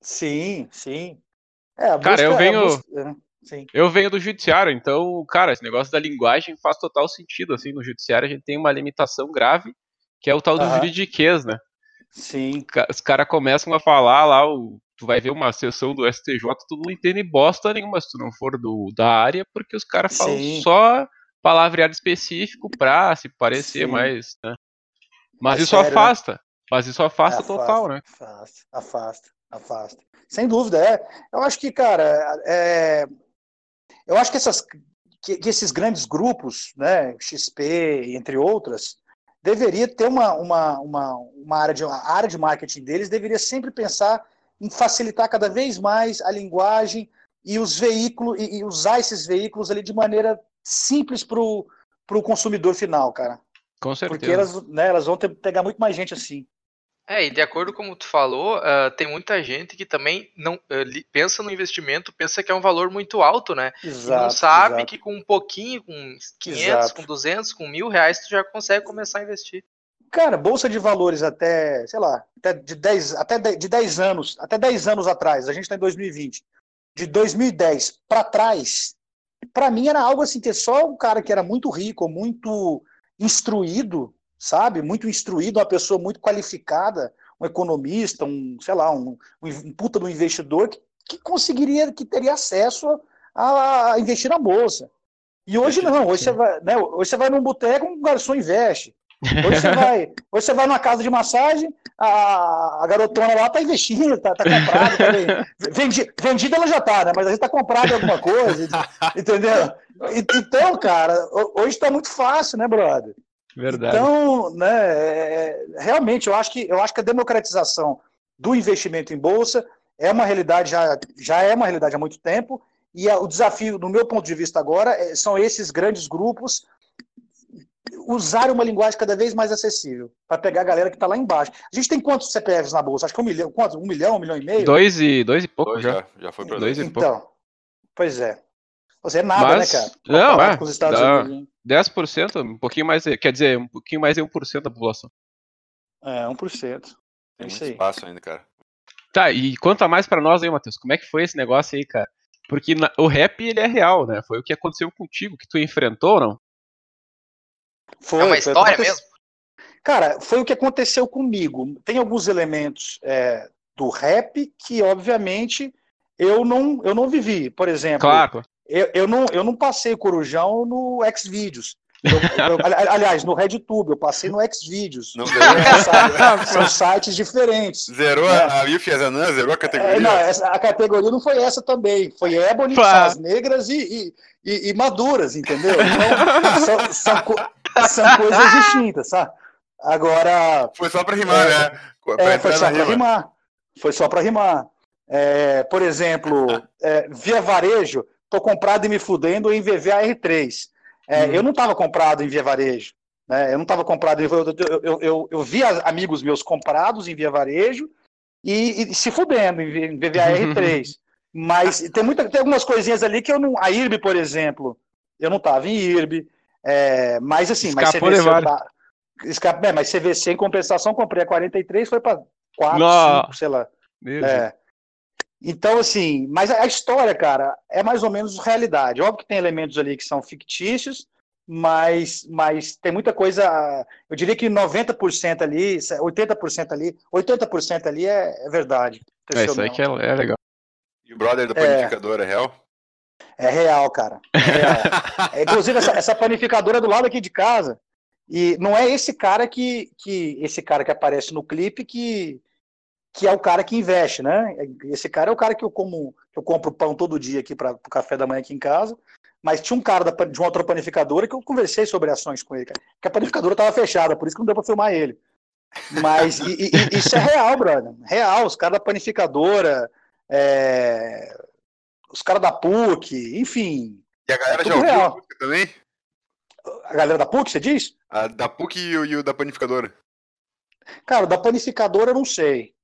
Sim, sim. É, cara, eu venho. Música, é, eu venho do judiciário, então, cara, esse negócio da linguagem faz total sentido. Assim, no judiciário a gente tem uma limitação grave, que é o tal do uhum. juridiquês, né? Sim. Os caras começam a falar lá o tu vai ver uma sessão do STJ, tu não entende bosta nenhuma se tu não for do, da área, porque os caras falam só palavreado específico pra se parecer Sim. mais, né? Mas é isso sério, né? afasta. Né? Mas isso afasta, afasta total, né? Afasta, afasta, afasta. Sem dúvida, é. Eu acho que, cara, é... eu acho que, essas, que, que esses grandes grupos, né, XP, entre outras, deveria ter uma, uma, uma, uma área de a área de marketing deles deveria sempre pensar em facilitar cada vez mais a linguagem e os veículos e, e usar esses veículos ali de maneira simples para o consumidor final, cara. Com certeza. Porque elas, né, elas vão ter, pegar muito mais gente assim. É, e de acordo com como tu falou, uh, tem muita gente que também não uh, pensa no investimento, pensa que é um valor muito alto, né? Exato, e não sabe exato. que com um pouquinho, com 500, exato. com 200, com mil reais, tu já consegue começar a investir. Cara, bolsa de valores até, sei lá, até de 10, até de 10 anos, até 10 anos atrás, a gente está em 2020. De 2010 para trás, para mim era algo assim, ter só um cara que era muito rico, muito instruído, sabe? Muito instruído, uma pessoa muito qualificada, um economista, um, sei lá, um, um puta do investidor que, que conseguiria, que teria acesso a, a investir na bolsa. E hoje não, hoje você vai, né, hoje você vai num boteco, um garçom investe. Hoje você vai, hoje você vai numa casa de massagem, a, a garotona lá tá investindo, tá, tá comprada, tá vendi, vendida ela já tá, né? Mas a gente tá comprada alguma coisa, entendeu? Então, cara, hoje tá muito fácil, né, brother? Verdade. Então, né, é, realmente, eu acho que eu acho que a democratização do investimento em bolsa é uma realidade já, já é uma realidade há muito tempo e o desafio, do meu ponto de vista agora, é, são esses grandes grupos usar uma linguagem cada vez mais acessível para pegar a galera que está lá embaixo. A gente tem quantos CPFs na bolsa? Acho que um milhão, quantos? Um milhão, um milhão e meio? Dois e, dois e pouco dois, já. Já foi para dois. dois e então, pouco. pois é. Você é nada, né, Mas, né, cara? Não, é. Com os Estados dá Unidos. 10%, um pouquinho mais, quer dizer, um pouquinho mais de 1% da população. É, 1%. Tem é muito espaço ainda, cara. Tá, e conta mais para nós aí, Matheus, como é que foi esse negócio aí, cara? Porque na, o rap, ele é real, né? Foi o que aconteceu contigo, que tu enfrentou, não? Foi, é uma história mesmo? Cara, foi o que aconteceu comigo. Tem alguns elementos é, do rap que, obviamente, eu não, eu não vivi. Por exemplo, claro. Eu, eu, não, eu não passei Corujão no Xvideos. Eu, eu, aliás, no RedTube, eu passei no Xvideos. Não é, São sites diferentes. Zerou né? a IF Azanã, zerou a categoria? É, não, essa, a categoria não foi essa também. Foi Ebony, as negras e, e, e, e, maduras, entendeu? Então, são, são, são coisas distintas, sabe? Agora. Foi só para rimar, é, né? Pra é, foi só para rimar. Foi só para rimar. É, por exemplo, é, via varejo, tô comprado e me fudendo em VVAR3. É, hum. Eu não estava comprado em via varejo. Né? Eu não estava comprado. Eu, eu, eu, eu, eu vi amigos meus comprados em via varejo e, e se fudendo em, VVAR3. Mas tem, muita, tem algumas coisinhas ali que eu não. A IRB, por exemplo, eu não estava em IRB. É, mas assim, Escapou mas CVC. Tá, escapa, é, mas CVC em compensação, comprei a 43, foi para 4, Não. 5, sei lá. É. Então, assim, mas a história, cara, é mais ou menos realidade. Óbvio que tem elementos ali que são fictícios, mas, mas tem muita coisa. Eu diria que 90% ali, 80% ali, 80% ali é, é verdade. É, isso aí que é, é, legal. E o brother panificador é, é real? É real, cara. É real. é, inclusive, essa, essa panificadora do lado aqui de casa. E não é esse cara que, que esse cara que aparece no clipe que, que é o cara que investe, né? Esse cara é o cara que eu como, eu compro pão todo dia aqui para o café da manhã aqui em casa. Mas tinha um cara da, de uma outra panificadora que eu conversei sobre ações com ele, cara. Que a panificadora estava fechada, por isso que não deu para filmar ele. Mas e, e, isso é real, brother. Real. Os caras da panificadora, é... os caras da PUC, enfim. E a galera é já ouviu real. a música também? A galera da PUC, você diz? A da PUC e o, e o da panificadora. Cara, da panificadora eu não sei.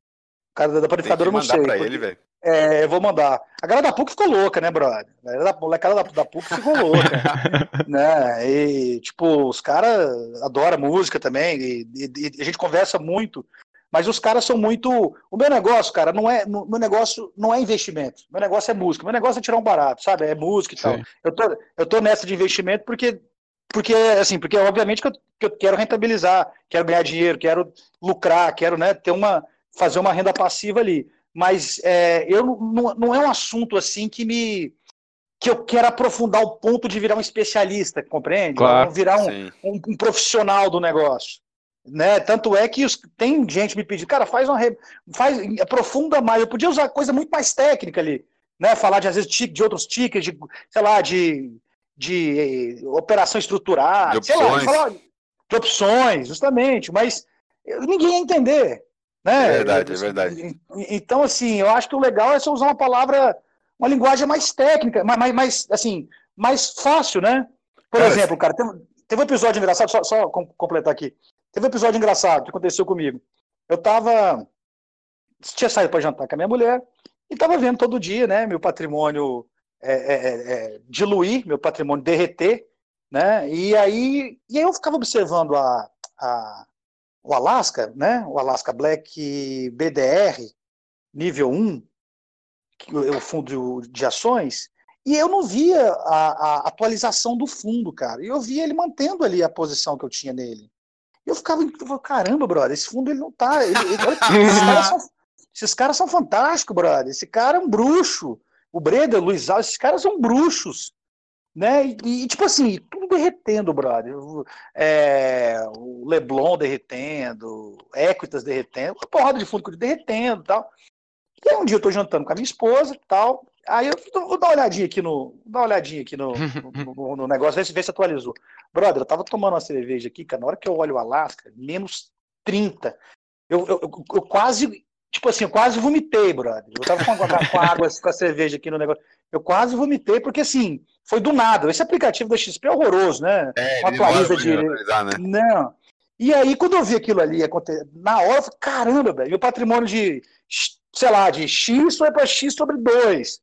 Cara, da panificadora eu não sei. Pra porque... ele, velho. É, eu vou mandar. A galera da PUC ficou louca, né, brother? A galera da, molecada da, da PUC ficou louca. né? E, tipo, os caras adoram música também, e, e, e, a gente conversa muito, mas os caras são muito. O meu negócio, cara, não é. Meu negócio não é investimento. Meu negócio é música. Meu negócio é tirar um barato, sabe? É música e Sim. tal. Eu tô, eu tô nessa de investimento porque. Porque, assim, porque obviamente que eu, que eu quero rentabilizar, quero ganhar dinheiro, quero lucrar, quero né, ter uma, fazer uma renda passiva ali mas é, eu não, não é um assunto assim que me que eu quero aprofundar o ponto de virar um especialista, compreende? Claro, virar um, um, um, profissional do negócio. Né? Tanto é que os, tem gente me pedindo, cara, faz uma faz, aprofunda mais. Eu podia usar coisa muito mais técnica ali, né? Falar de às vezes de outros tickets, de, sei lá, de, de operação estruturada, de sei lá, falar de opções, justamente, mas ninguém ia entender. Né? É verdade, é verdade. Então, assim, eu acho que o legal é você usar uma palavra, uma linguagem mais técnica, mais, mais assim, mais fácil, né? Por cara, exemplo, cara, teve, teve um episódio engraçado, só, só completar aqui. Teve um episódio engraçado que aconteceu comigo. Eu tava. Tinha saído para jantar com a minha mulher e tava vendo todo dia, né? Meu patrimônio é, é, é, é diluir, meu patrimônio derreter, né? E aí, e aí eu ficava observando a, a, o Alaska, né? O Alaska Black BDR, nível 1, que é o fundo de ações, e eu não via a, a, atualização do fundo, cara. Eu via ele mantendo ali a posição que eu tinha nele. Eu ficava, caramba, brother, esse fundo ele não tá. Ele, ele, esses, caras são, esses, caras são, fantásticos, brother. Esse cara é um bruxo. O Breda, o Luiz Alves, esses caras são bruxos né? E, e, tipo assim, tudo derretendo, brother. É, o Leblon derretendo, Equitas derretendo, uma porrada de fundo derretendo e tal. E aí um dia eu tô jantando com a minha esposa e tal. Aí eu vou dar uma olhadinha aqui no. dar uma olhadinha aqui no, no, no negócio, ver se, ver se atualizou. Brother, eu tava tomando uma cerveja aqui, cara. Na hora que eu olho o Alasca, menos 30. Eu, eu, eu, eu quase. Tipo assim, eu quase vomitei, brother. Eu tava com, com, a água, com a cerveja aqui no negócio. Eu quase vomitei, porque assim, foi do nada. Esse aplicativo da XP é horroroso, né? É, atualiza de. Né? Não. E aí, quando eu vi aquilo ali acontecer, na hora, eu falei, caramba, velho, meu patrimônio de, sei lá, de X foi para X sobre 2.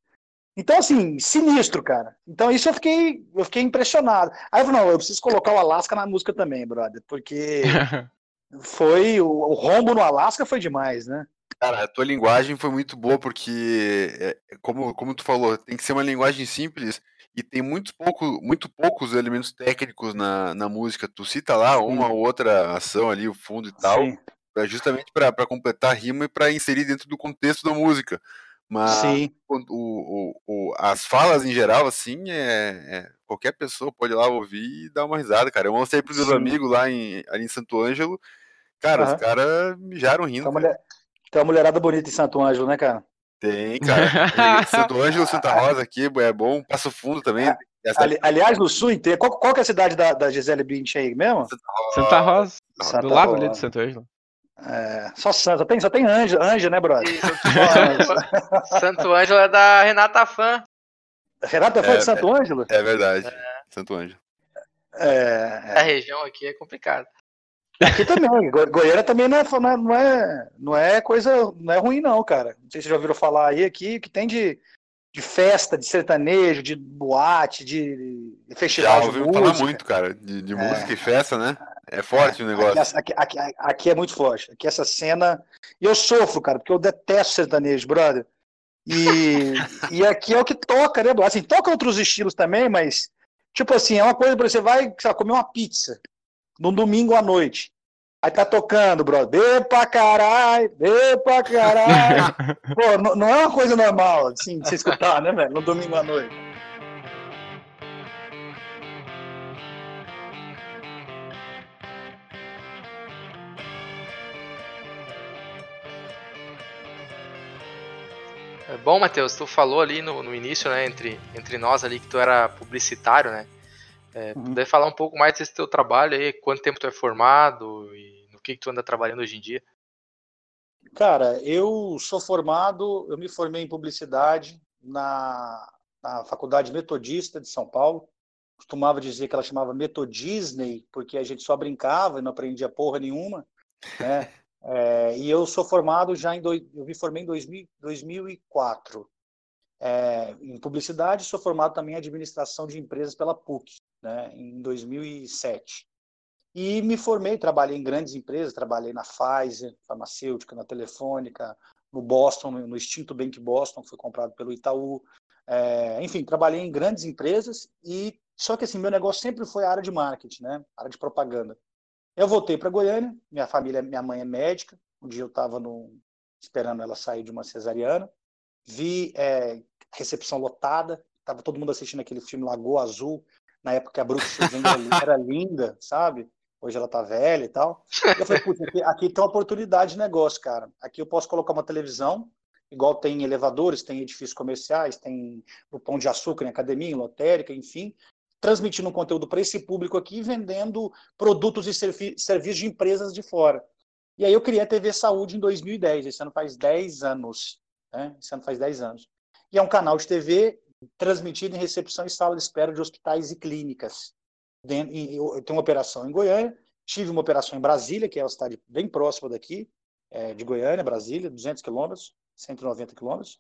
Então, assim, sinistro, cara. Então, isso eu fiquei, eu fiquei impressionado. Aí eu falei, não, eu preciso colocar o Alasca na música também, brother, porque foi, o, o rombo no Alasca foi demais, né? Cara, a tua linguagem foi muito boa porque, é, como, como tu falou, tem que ser uma linguagem simples e tem muito, pouco, muito poucos elementos técnicos na, na música. Tu cita lá uma ou outra ação ali, o fundo e tal, pra, justamente para completar a rima e para inserir dentro do contexto da música. Mas o, o, o, as falas em geral, assim, é, é, qualquer pessoa pode ir lá ouvir e dar uma risada, cara. Eu mostrei pros meus amigos lá em, ali em Santo Ângelo, cara, uhum. os caras mijaram rindo. Então, tem uma mulherada bonita em Santo Ângelo, né, cara? Tem, cara. Santo Ângelo, Santa Rosa aqui é bom. Passo Fundo também. Ali, aliás, no sul inteiro. Qual, qual que é a cidade da, da Gisele Bündchen aí mesmo? Santa Rosa. Santa do lado ali de Santo Ângelo. É, só Santo, só tem, só tem Anja, Anja, né, brother? Santo Ângelo é da Renata Fã. Renata Fã é, de Santo Ângelo? É verdade. É. Santo Ângelo. É, é. A região aqui é complicada. Aqui também, Go Goiânia também não é, não é, não é coisa, não é ruim não, cara. Não sei se vocês já ouviram falar aí aqui, que tem de, de festa, de sertanejo, de boate, de, de festival já de música. falar muito, cara, de, de é. música e festa, né? É forte é, o negócio. Aqui, aqui, aqui, aqui, é muito forte. Aqui essa cena. E eu sofro, cara, porque eu detesto sertanejo, brother. E, e aqui é o que toca, né, Assim, toca outros estilos também, mas, tipo assim, é uma coisa você vai lá, comer uma pizza num domingo à noite. Aí tá tocando, brother. Bê pra caralho, bê pra caralho. Pô, não, não é uma coisa normal, assim, de você escutar, né, velho? No domingo à noite. É bom, Matheus, tu falou ali no, no início, né, entre, entre nós ali, que tu era publicitário, né? É, uhum. Puder falar um pouco mais desse teu trabalho aí, quanto tempo tu é formado e no que, que tu anda trabalhando hoje em dia? Cara, eu sou formado, eu me formei em publicidade na, na Faculdade Metodista de São Paulo. Costumava dizer que ela chamava Metodisney, porque a gente só brincava e não aprendia porra nenhuma. Né? É, e eu sou formado já em. Do, eu me formei em 2000, 2004 é, em publicidade, sou formado também em administração de empresas pela PUC, né, em 2007. E me formei, trabalhei em grandes empresas, trabalhei na Pfizer, farmacêutica, na Telefônica, no Boston, no extinto Bank Boston, que foi comprado pelo Itaú. É, enfim, trabalhei em grandes empresas e só que assim, meu negócio sempre foi a área de marketing, né? área de propaganda. Eu voltei para Goiânia, minha família, minha mãe é médica. Um dia eu estava esperando ela sair de uma cesariana, vi é, recepção lotada, estava todo mundo assistindo aquele filme Lagoa Azul, na época que a Brooke era linda, sabe? Hoje ela tá velha e tal. E eu falei, putz, aqui, aqui tem uma oportunidade de negócio, cara. Aqui eu posso colocar uma televisão, igual tem elevadores, tem edifícios comerciais, tem o Pão de Açúcar em academia, em lotérica, enfim, transmitindo um conteúdo para esse público aqui, vendendo produtos e serviços de empresas de fora. E aí eu criei a TV Saúde em 2010, esse ano faz 10 anos. Né? Esse ano faz 10 anos. E é um canal de TV transmitido em recepção e sala de espera de hospitais e clínicas. Eu tenho uma operação em Goiânia, tive uma operação em Brasília, que é uma cidade bem próxima daqui, é, de Goiânia, Brasília, 200 quilômetros, 190 quilômetros.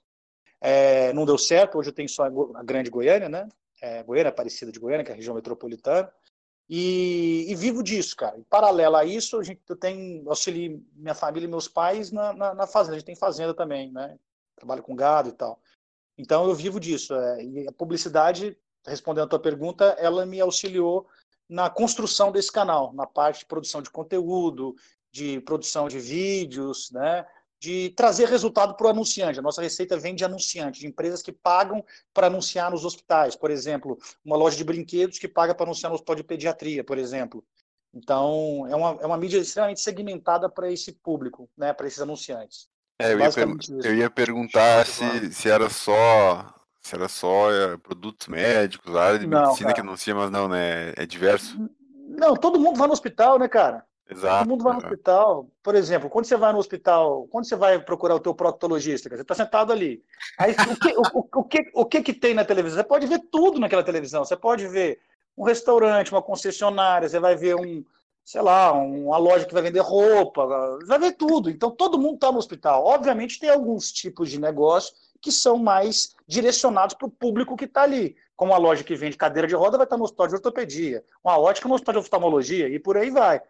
É, não deu certo, hoje eu tenho só a grande Goiânia, né? é, Goiânia, Aparecida de Goiânia, que é a região metropolitana, e, e, vivo disso, cara. Em paralelo a isso, a gente, eu tenho auxilio minha família e meus pais na, na, na, fazenda. A gente tem fazenda também, né? Trabalho com gado e tal. Então eu vivo disso. É, e a publicidade, respondendo a tua pergunta, ela me auxiliou na construção desse canal, na parte de produção de conteúdo, de produção de vídeos, né? de trazer resultado para o anunciante. A nossa receita vem de anunciante, de empresas que pagam para anunciar nos hospitais. Por exemplo, uma loja de brinquedos que paga para anunciar no hospital de pediatria, por exemplo. Então, é uma, é uma mídia extremamente segmentada para esse público, né, para esses anunciantes. É, eu, ia eu, ia perguntar se, se era só se era só é, produtos médicos, área de não, medicina cara. que anuncia, mas não, né? É diverso. Não, todo mundo vai no hospital, né, cara? Exato. Todo mundo vai no hospital. Por exemplo, quando você vai no hospital, quando você vai procurar o teu proctologista, você está sentado ali. Aí o que, o, o, que, o que que tem na televisão? Você pode ver tudo naquela televisão. Você pode ver um restaurante, uma concessionária, você vai ver um, sei lá, uma loja que vai vender roupa, vai ver tudo. Então todo mundo está no hospital. Obviamente tem alguns tipos de negócio que são mais direcionados para o público que está ali. Como a loja que vende cadeira de roda vai estar no hospital de ortopedia, uma ótica no hospital de oftalmologia e por aí vai.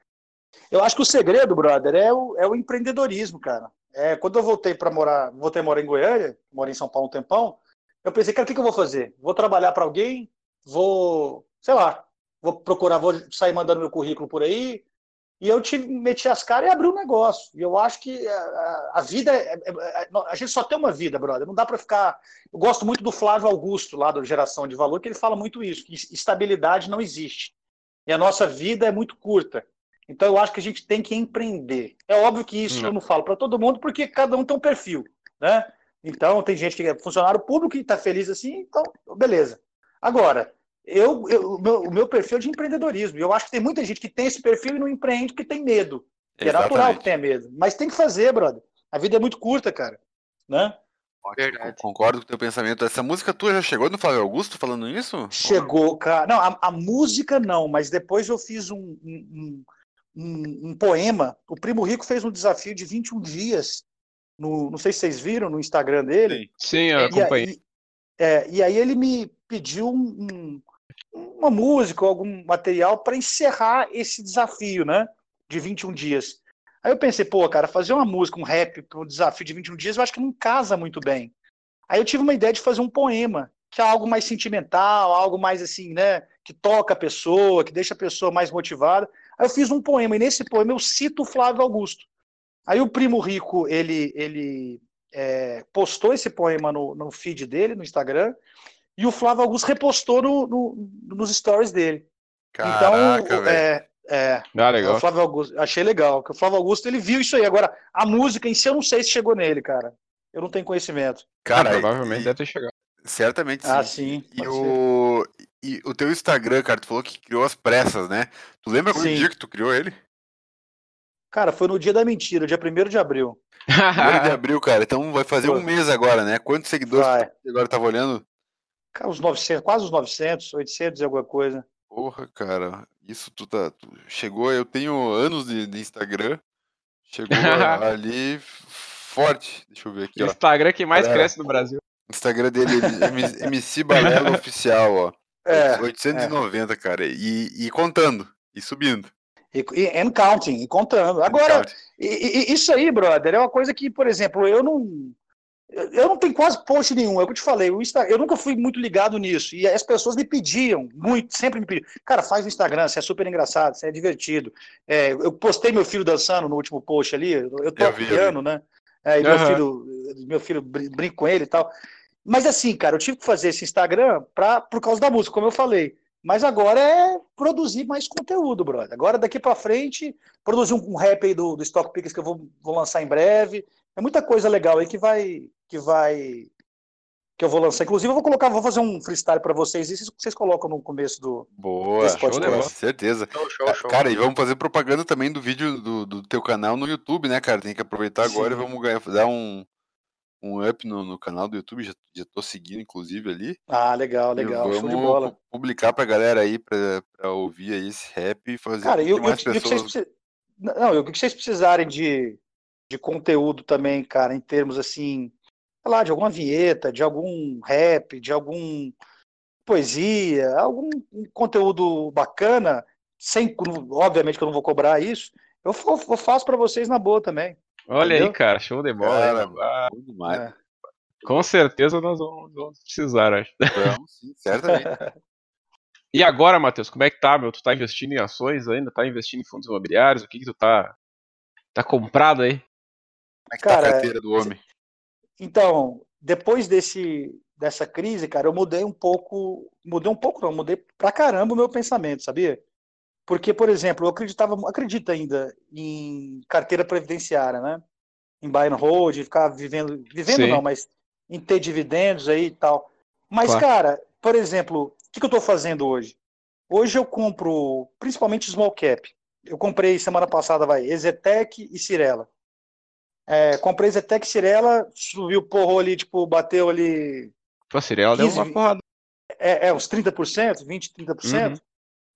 Eu acho que o segredo, brother, é o, é o empreendedorismo, cara. É, quando eu voltei para morar, voltei a morar em Goiânia, moro em São Paulo um tempão, eu pensei, cara, o que, que eu vou fazer? Vou trabalhar para alguém? Vou, sei lá, vou procurar, vou sair mandando meu currículo por aí. E eu tive, meti as caras e abri um negócio. E eu acho que a, a vida, é, é, é, a gente só tem uma vida, brother. Não dá para ficar. Eu gosto muito do Flávio Augusto, lá do Geração de Valor, que ele fala muito isso, que estabilidade não existe. E a nossa vida é muito curta. Então eu acho que a gente tem que empreender. É óbvio que isso não. eu não falo para todo mundo, porque cada um tem um perfil, né? Então tem gente que é funcionário público e está feliz assim, então beleza. Agora, eu, eu, o, meu, o meu perfil é de empreendedorismo. Eu acho que tem muita gente que tem esse perfil e não empreende porque tem medo. É natural que tenha medo. Mas tem que fazer, brother. A vida é muito curta, cara. Né? Ótimo, concordo com o teu pensamento. Essa música tua já chegou no Flávio Augusto falando isso? Chegou, cara. Não, a, a música não, mas depois eu fiz um, um, um, um, poema. O Primo Rico fez um desafio de 21 dias. No, não sei se vocês viram no Instagram dele. Sim, eu acompanhei. E aí, é, e aí ele me pediu um, uma música, algum material para encerrar esse desafio, né? De 21 dias. Aí eu pensei, pô, cara, fazer uma música, um rap para um desafio de 21 dias, eu acho que não casa muito bem. Aí eu tive uma ideia de fazer um poema, que é algo mais sentimental, algo mais assim, né? Que toca a pessoa, que deixa a pessoa mais motivada. Aí eu fiz um poema, e nesse poema eu cito o Flávio Augusto. Aí o Primo Rico, ele, ele é, postou esse poema no, no feed dele, no Instagram, e o Flávio Augusto repostou no, no, nos stories dele. Caraca, então, é, é, ah, legal. O Flávio Augusto, achei legal, que o Flávio Augusto ele viu isso aí. Agora, a música em si eu não sei se chegou nele, cara. eu não tenho conhecimento. Cara, ah, provavelmente e... deve ter chegado. Certamente ah, sim. sim. E, o... e o teu Instagram, cara, tu falou que criou as pressas, né? Tu lembra qual dia que tu criou ele? Cara, foi no dia da mentira, dia 1 de abril. 1 de abril, cara. Então vai fazer um mês agora, né? Quantos seguidores vai. agora tava olhando? Cara, os 900, quase os 900, 800 e alguma coisa. Porra, cara. Isso tu tá. Tu chegou, eu tenho anos de, de Instagram. Chegou ali forte. Deixa eu ver aqui. O Instagram que mais cresce no Brasil. Instagram dele, MC Balela Oficial, ó. É, 890, é. cara. E, e contando, e subindo. E, e and counting, e contando. Agora, e, isso aí, brother, é uma coisa que, por exemplo, eu não. Eu não tenho quase post nenhum, é o que eu te falei. O Insta, eu nunca fui muito ligado nisso. E as pessoas me pediam, muito, sempre me pediam. Cara, faz o Instagram, você é super engraçado, você é divertido. É, eu postei meu filho dançando no último post ali, eu tô piano, né? É, e uhum. meu filho, meu filho brinca com ele e tal. Mas assim, cara, eu tive que fazer esse Instagram pra, por causa da música, como eu falei. Mas agora é produzir mais conteúdo, brother. Agora, daqui para frente, produzir um, um, rap aí do, do Stock Pickers que eu vou, vou lançar em breve. É muita coisa legal aí que vai. Que vai. que eu vou lançar. Inclusive, eu vou colocar, vou fazer um freestyle para vocês, e vocês colocam no começo do. Boa, show com certeza. Show, show, show. Cara, e vamos fazer propaganda também do vídeo do, do teu canal no YouTube, né, cara? Tem que aproveitar Sim. agora e vamos ganhar, dar um, um up no, no canal do YouTube, já, já tô seguindo, inclusive, ali. Ah, legal, legal. Show de bola. publicar pra galera aí, pra, pra ouvir aí esse rap e fazer Cara, eu, mais eu, pessoas... Eu Não, o que vocês precisarem de, de conteúdo também, cara, em termos assim, lá, de alguma vinheta, de algum rap, de algum poesia, algum conteúdo bacana, sem, obviamente que eu não vou cobrar isso, eu, eu faço para vocês na boa também. Olha Entendeu? aí, cara, show de bola. Cara, ah, demais. É. Com certeza nós vamos, vamos precisar, acho. Vamos, sim, certamente. e agora, Matheus, como é que tá, meu? Tu tá investindo em ações ainda? Tá investindo em fundos imobiliários? O que que tu tá, tá comprado aí? Como é que cara, tá a carteira do homem? Então, depois desse, dessa crise, cara, eu mudei um pouco, mudei um pouco não, mudei pra caramba o meu pensamento, sabia? Porque, por exemplo, eu acreditava, acredito ainda em carteira previdenciária, né? Em buy and hold, ficar vivendo, vivendo Sim. não, mas em ter dividendos aí e tal. Mas, claro. cara, por exemplo, o que, que eu estou fazendo hoje? Hoje eu compro principalmente small cap. Eu comprei semana passada, vai, Ezetec e Cirela. É, comprei Ezetec e Cirela, subiu porro ali, tipo, bateu ali. Pô, a Cirela 15, deu uma porrada. É, é, uns 30%, 20%, 30%. Uhum.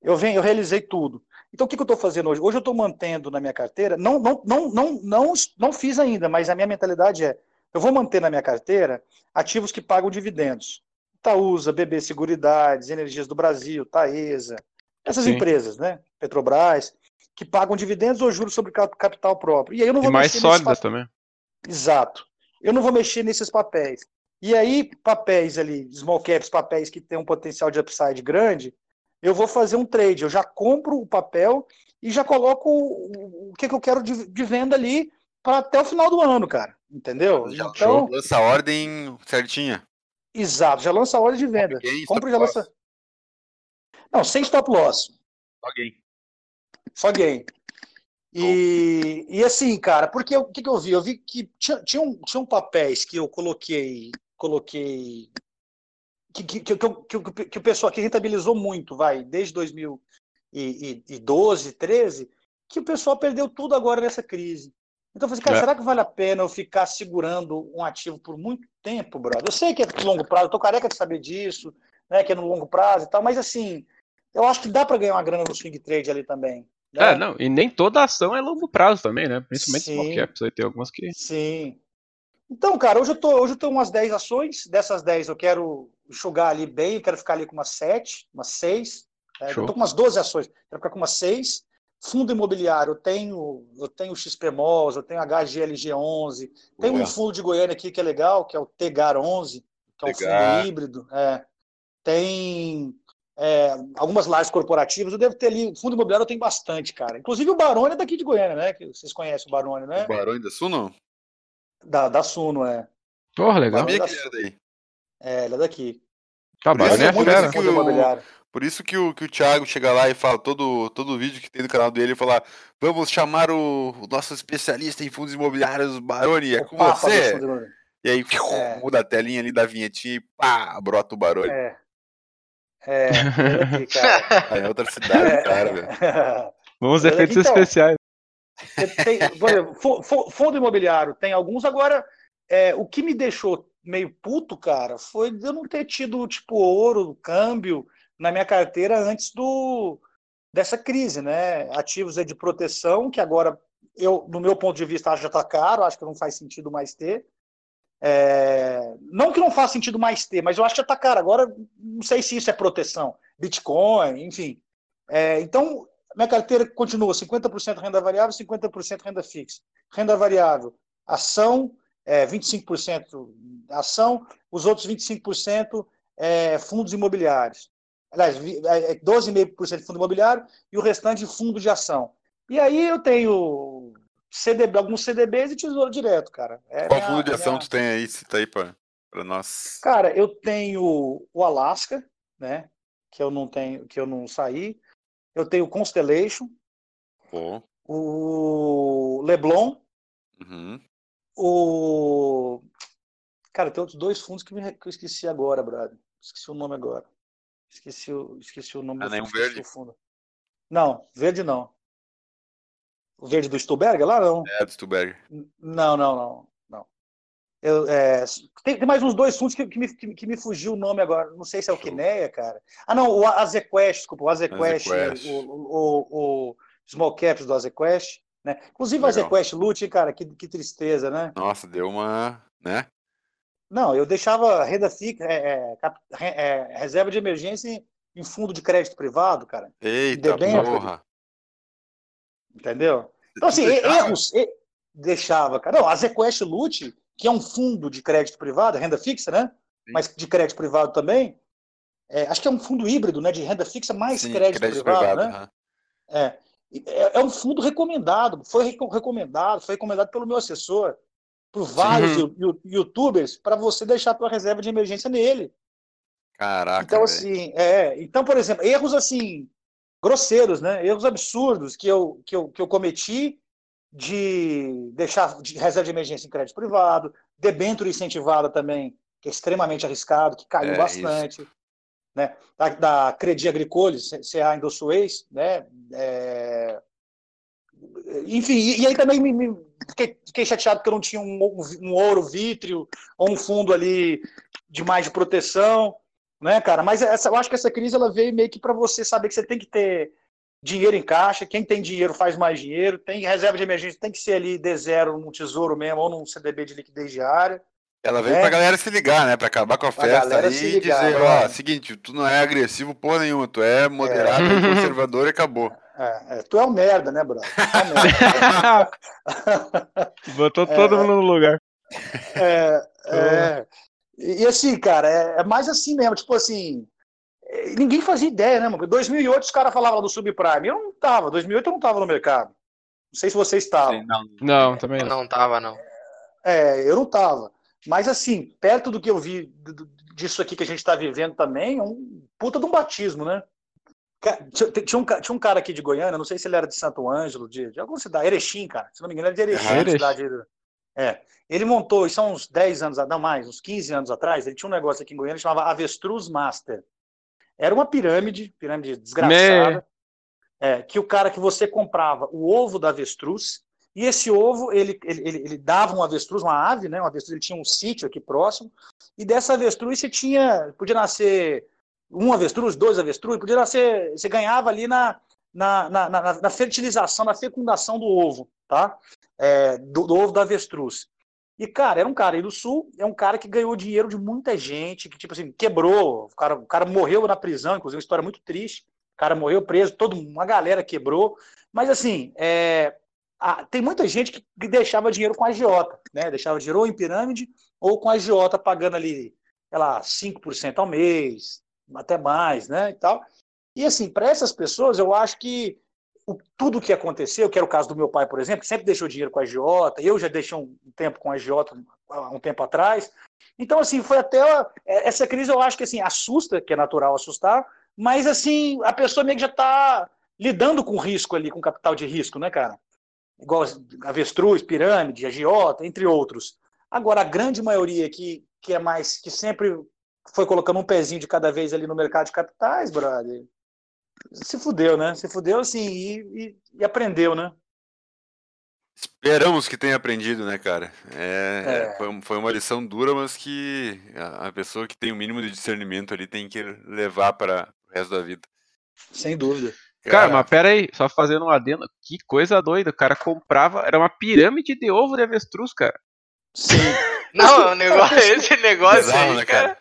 Eu, venho, eu realizei tudo. Então, o que, que eu estou fazendo hoje? Hoje eu estou mantendo na minha carteira, não, não, não, não, não, não fiz ainda, mas a minha mentalidade é, eu vou manter na minha carteira ativos que pagam dividendos. Itaúsa, BB Seguridades, Energias do Brasil, Taesa, essas Sim. empresas, né? Petrobras, que pagam dividendos ou juros sobre capital próprio. E aí eu não vou e mais sólidas também. Exato. Eu não vou mexer nesses papéis. E aí, papéis ali, small caps, papéis que têm um potencial de upside grande, eu vou fazer um trade, eu já compro o papel e já coloco o, que, que eu quero de, de venda ali para até o final do ano, cara. Entendeu? Já então, lança a ordem certinha. Exato, já lança a ordem de venda. Compra e já lança. Não, sem stop loss. Gain. Só. E, e assim, cara, porque o que, que eu vi? Eu vi que tinha, tinha, um, tinha um papéis que eu coloquei, coloquei que, que, que, que, que o pessoal que rentabilizou muito, vai, desde 2012, 13, que o pessoal perdeu tudo agora nessa crise. Então eu falei, cara, é. será que vale a pena eu ficar segurando um ativo por muito tempo, brother? Eu sei que é longo prazo, eu tô careca de saber disso, né, que é no longo prazo e tal, mas assim, eu acho que dá para ganhar uma grana no swing trade ali também. Né? É, não, e nem toda ação é longo prazo também, né? Principalmente Sim. small caps, aí tem algumas que... Sim. Então, cara, hoje eu tô, hoje eu tô umas 10 ações, dessas 10 eu quero enxugar ali bem, eu quero ficar ali com umas 7, umas 6. É, eu tô com umas 12 ações, quero ficar com umas 6. Fundo imobiliário, eu tenho, eu tenho XPMOS, eu tenho HGLG11, tem um fundo de Goiânia aqui que é legal, que é o TEGAR11, que é um fundo híbrido. É. Tem é, algumas lajes corporativas, eu devo ter ali, fundo imobiliário eu tenho bastante, cara. Inclusive o Barone é daqui de Goiânia, né? Que vocês conhecem o Barone, né? O Barone da Suno? Da, da Suno, é. Porra, legal. Sabia que ele era daí. É, ele é daqui. Tá, por, isso, é por, isso que o, por isso que o, que o Thiago chega lá e fala todo, todo vídeo que tem no canal dele e fala: vamos chamar o, o nosso especialista em fundos imobiliários, Baroni, é com você. E aí é. muda a telinha ali da vinhetinha e pá, brota o barulho. É. É, aqui, cara. é outra cidade, é. cara, velho. Vamos efeitos então, especiais. Tem, exemplo, fundo imobiliário tem alguns. Agora, é, o que me deixou meio puto, cara, foi eu não ter tido, tipo, ouro, câmbio na minha carteira antes do dessa crise, né? Ativos de proteção, que agora, eu, no meu ponto de vista, já está caro, acho que não faz sentido mais ter. É... Não que não faça sentido mais ter, mas eu acho que já está caro. Agora, não sei se isso é proteção. Bitcoin, enfim. É, então, minha carteira continua 50% renda variável, 50% renda fixa. Renda variável, ação, é, 25% ação, os outros 25% é, fundos imobiliários. Aliás, 12,5% é, de fundo imobiliário e o restante fundo de ação. E aí eu tenho CDB, alguns CDBs e tesouro direto, cara. É Qual fundo de ação minha... tu tem aí? Cita aí para nós. Cara, eu tenho o Alaska, né? Que eu não tenho, que eu não saí. Eu tenho o Constellation. Bom. O Leblon. Uhum. O. Cara, tem outros dois fundos que, me, que eu esqueci agora, brother. Esqueci o nome agora. Esqueci o, esqueci o nome ah, do, verde? fundo. Não, verde não. O verde do Stuberger lá, não? É, do Stuberger. Não, não, não. não. Eu, é, tem, tem, mais uns dois fundos que, que, me, que, que, me fugiu o nome agora. Não sei se é o Kineia, cara. Ah, não, o Azequest, desculpa, o Azequest, o, o, o, o Small Caps do Azequest. Né? Inclusive Legal. o Azequest Lute, cara, que, que tristeza, né? Nossa, deu uma. né? Não, eu deixava renda fixa, é, é, é, reserva de emergência em, em, fundo de crédito privado, cara. Eita, porra. Entendeu? Então, assim, erros. deixava, cara. Não, a Zequest Lute, que é um fundo de crédito privado, renda fixa, né? Sim. Mas de crédito privado também. É, acho que é um fundo híbrido, né? De renda fixa mais Sim, crédito, crédito, privado, privado né? Uhum. É. é. um fundo recomendado, foi recomendado, foi recomendado pelo meu assessor, por vários Sim. youtubers, para você deixar a tua reserva de emergência nele. Caraca. Então, assim, é, então, por exemplo, erros assim, grosseiros, né? Erros absurdos que eu, que eu, que eu cometi de deixar de reserva de emergência em crédito privado, debênture incentivada também, que é extremamente arriscado, que caiu é bastante. Isso. Né? Da, da Credi Agricole, CA Indosuez, né? É... Enfim, e, e, aí também me, me fiquei, fiquei, chateado porque eu não tinha um, um, ouro vítreo ou um fundo ali de mais de proteção né, cara? Mas essa, eu acho que essa crise ela veio meio que para você saber que você tem que ter dinheiro em caixa, quem tem dinheiro faz mais dinheiro, tem reserva de emergência, tem que ser ali D0 num tesouro mesmo ou num CDB de liquidez diária. Ela veio né? pra galera se ligar, né? Pra acabar com a festa a e dizer, ó, né? seguinte, tu não é agressivo porra nenhuma, tu é moderado, é. conservador e acabou. É, é, tu é um merda, né, brother? É Botou todo mundo no lugar. É, é, e, assim, cara, é, é, mais assim mesmo, tipo assim, é, ninguém fazia ideia, né, mano? Em 2008 os caras falavam do subprime, eu não tava, 2008 eu não tava no mercado. Não sei se vocês estavam. Não, não, também não. Não tava, não. É, eu não tava. Mas assim, perto do que eu vi disso aqui que a gente tá vivendo também, é um puta de um batismo, né? Tinha um, tinha um cara aqui de Goiânia, não sei se ele era de Santo Ângelo, de, de alguma cidade, Erechim, cara. Se não me engano, ele era de Erechim, Erechim. cidade é. Ele montou, isso há uns 10 anos, não mais, uns 15 anos atrás, ele tinha um negócio aqui em Goiânia que chamava Avestruz Master. Era uma pirâmide, pirâmide desgraçada, é, que o cara que você comprava o ovo da avestruz, e esse ovo, ele, ele, ele, ele, dava um avestruz, uma ave, né? Um avestruz, ele tinha um sítio aqui próximo, e dessa avestruz você tinha, podia nascer um avestruz, dois avestruz, podia nascer, você ganhava ali na, na, na, na, na fertilização, na fecundação do ovo, tá? é, do, do, ovo da avestruz. E, cara, era um cara aí do Sul, é um cara que ganhou dinheiro de muita gente, que, tipo assim, quebrou. O cara, o cara morreu na prisão, inclusive, uma história muito triste. O cara morreu preso, toda uma galera quebrou. Mas, assim, é, a, tem muita gente que, deixava dinheiro com a agiota, né? Deixava dinheiro ou em pirâmide ou com a agiota pagando ali, sei lá, 5% ao mês, até mais, né? E tal. E, assim, para essas pessoas, eu acho que o, tudo o que aconteceu, que era o caso do meu pai, por exemplo, que sempre deixou dinheiro com a agiota, eu já deixei um tempo com a agiota um tempo atrás. Então, assim, foi até. É, essa crise eu acho que assim, assusta, que é natural assustar, mas assim, a pessoa meio que já está lidando com risco ali, com capital de risco, né, cara? Igual avestruz, pirâmide, agiota, entre outros. Agora, a grande maioria que, que é mais, que sempre foi colocando um pezinho de cada vez ali no mercado de capitais, brother, se fudeu, né? Se fudeu assim e, e, e aprendeu, né? Esperamos que tenha aprendido, né, cara? É, é. Foi, foi, uma lição dura, mas que a, a, pessoa que tem o mínimo de discernimento ali tem que levar para o resto da vida. Sem dúvida. Cara, cara, mas pera aí, só fazendo um adendo, que coisa doida, o cara comprava, era uma pirâmide de ovo de avestruz, cara. Sim. Não, o negócio, esse negócio Exato, aí, né, cara?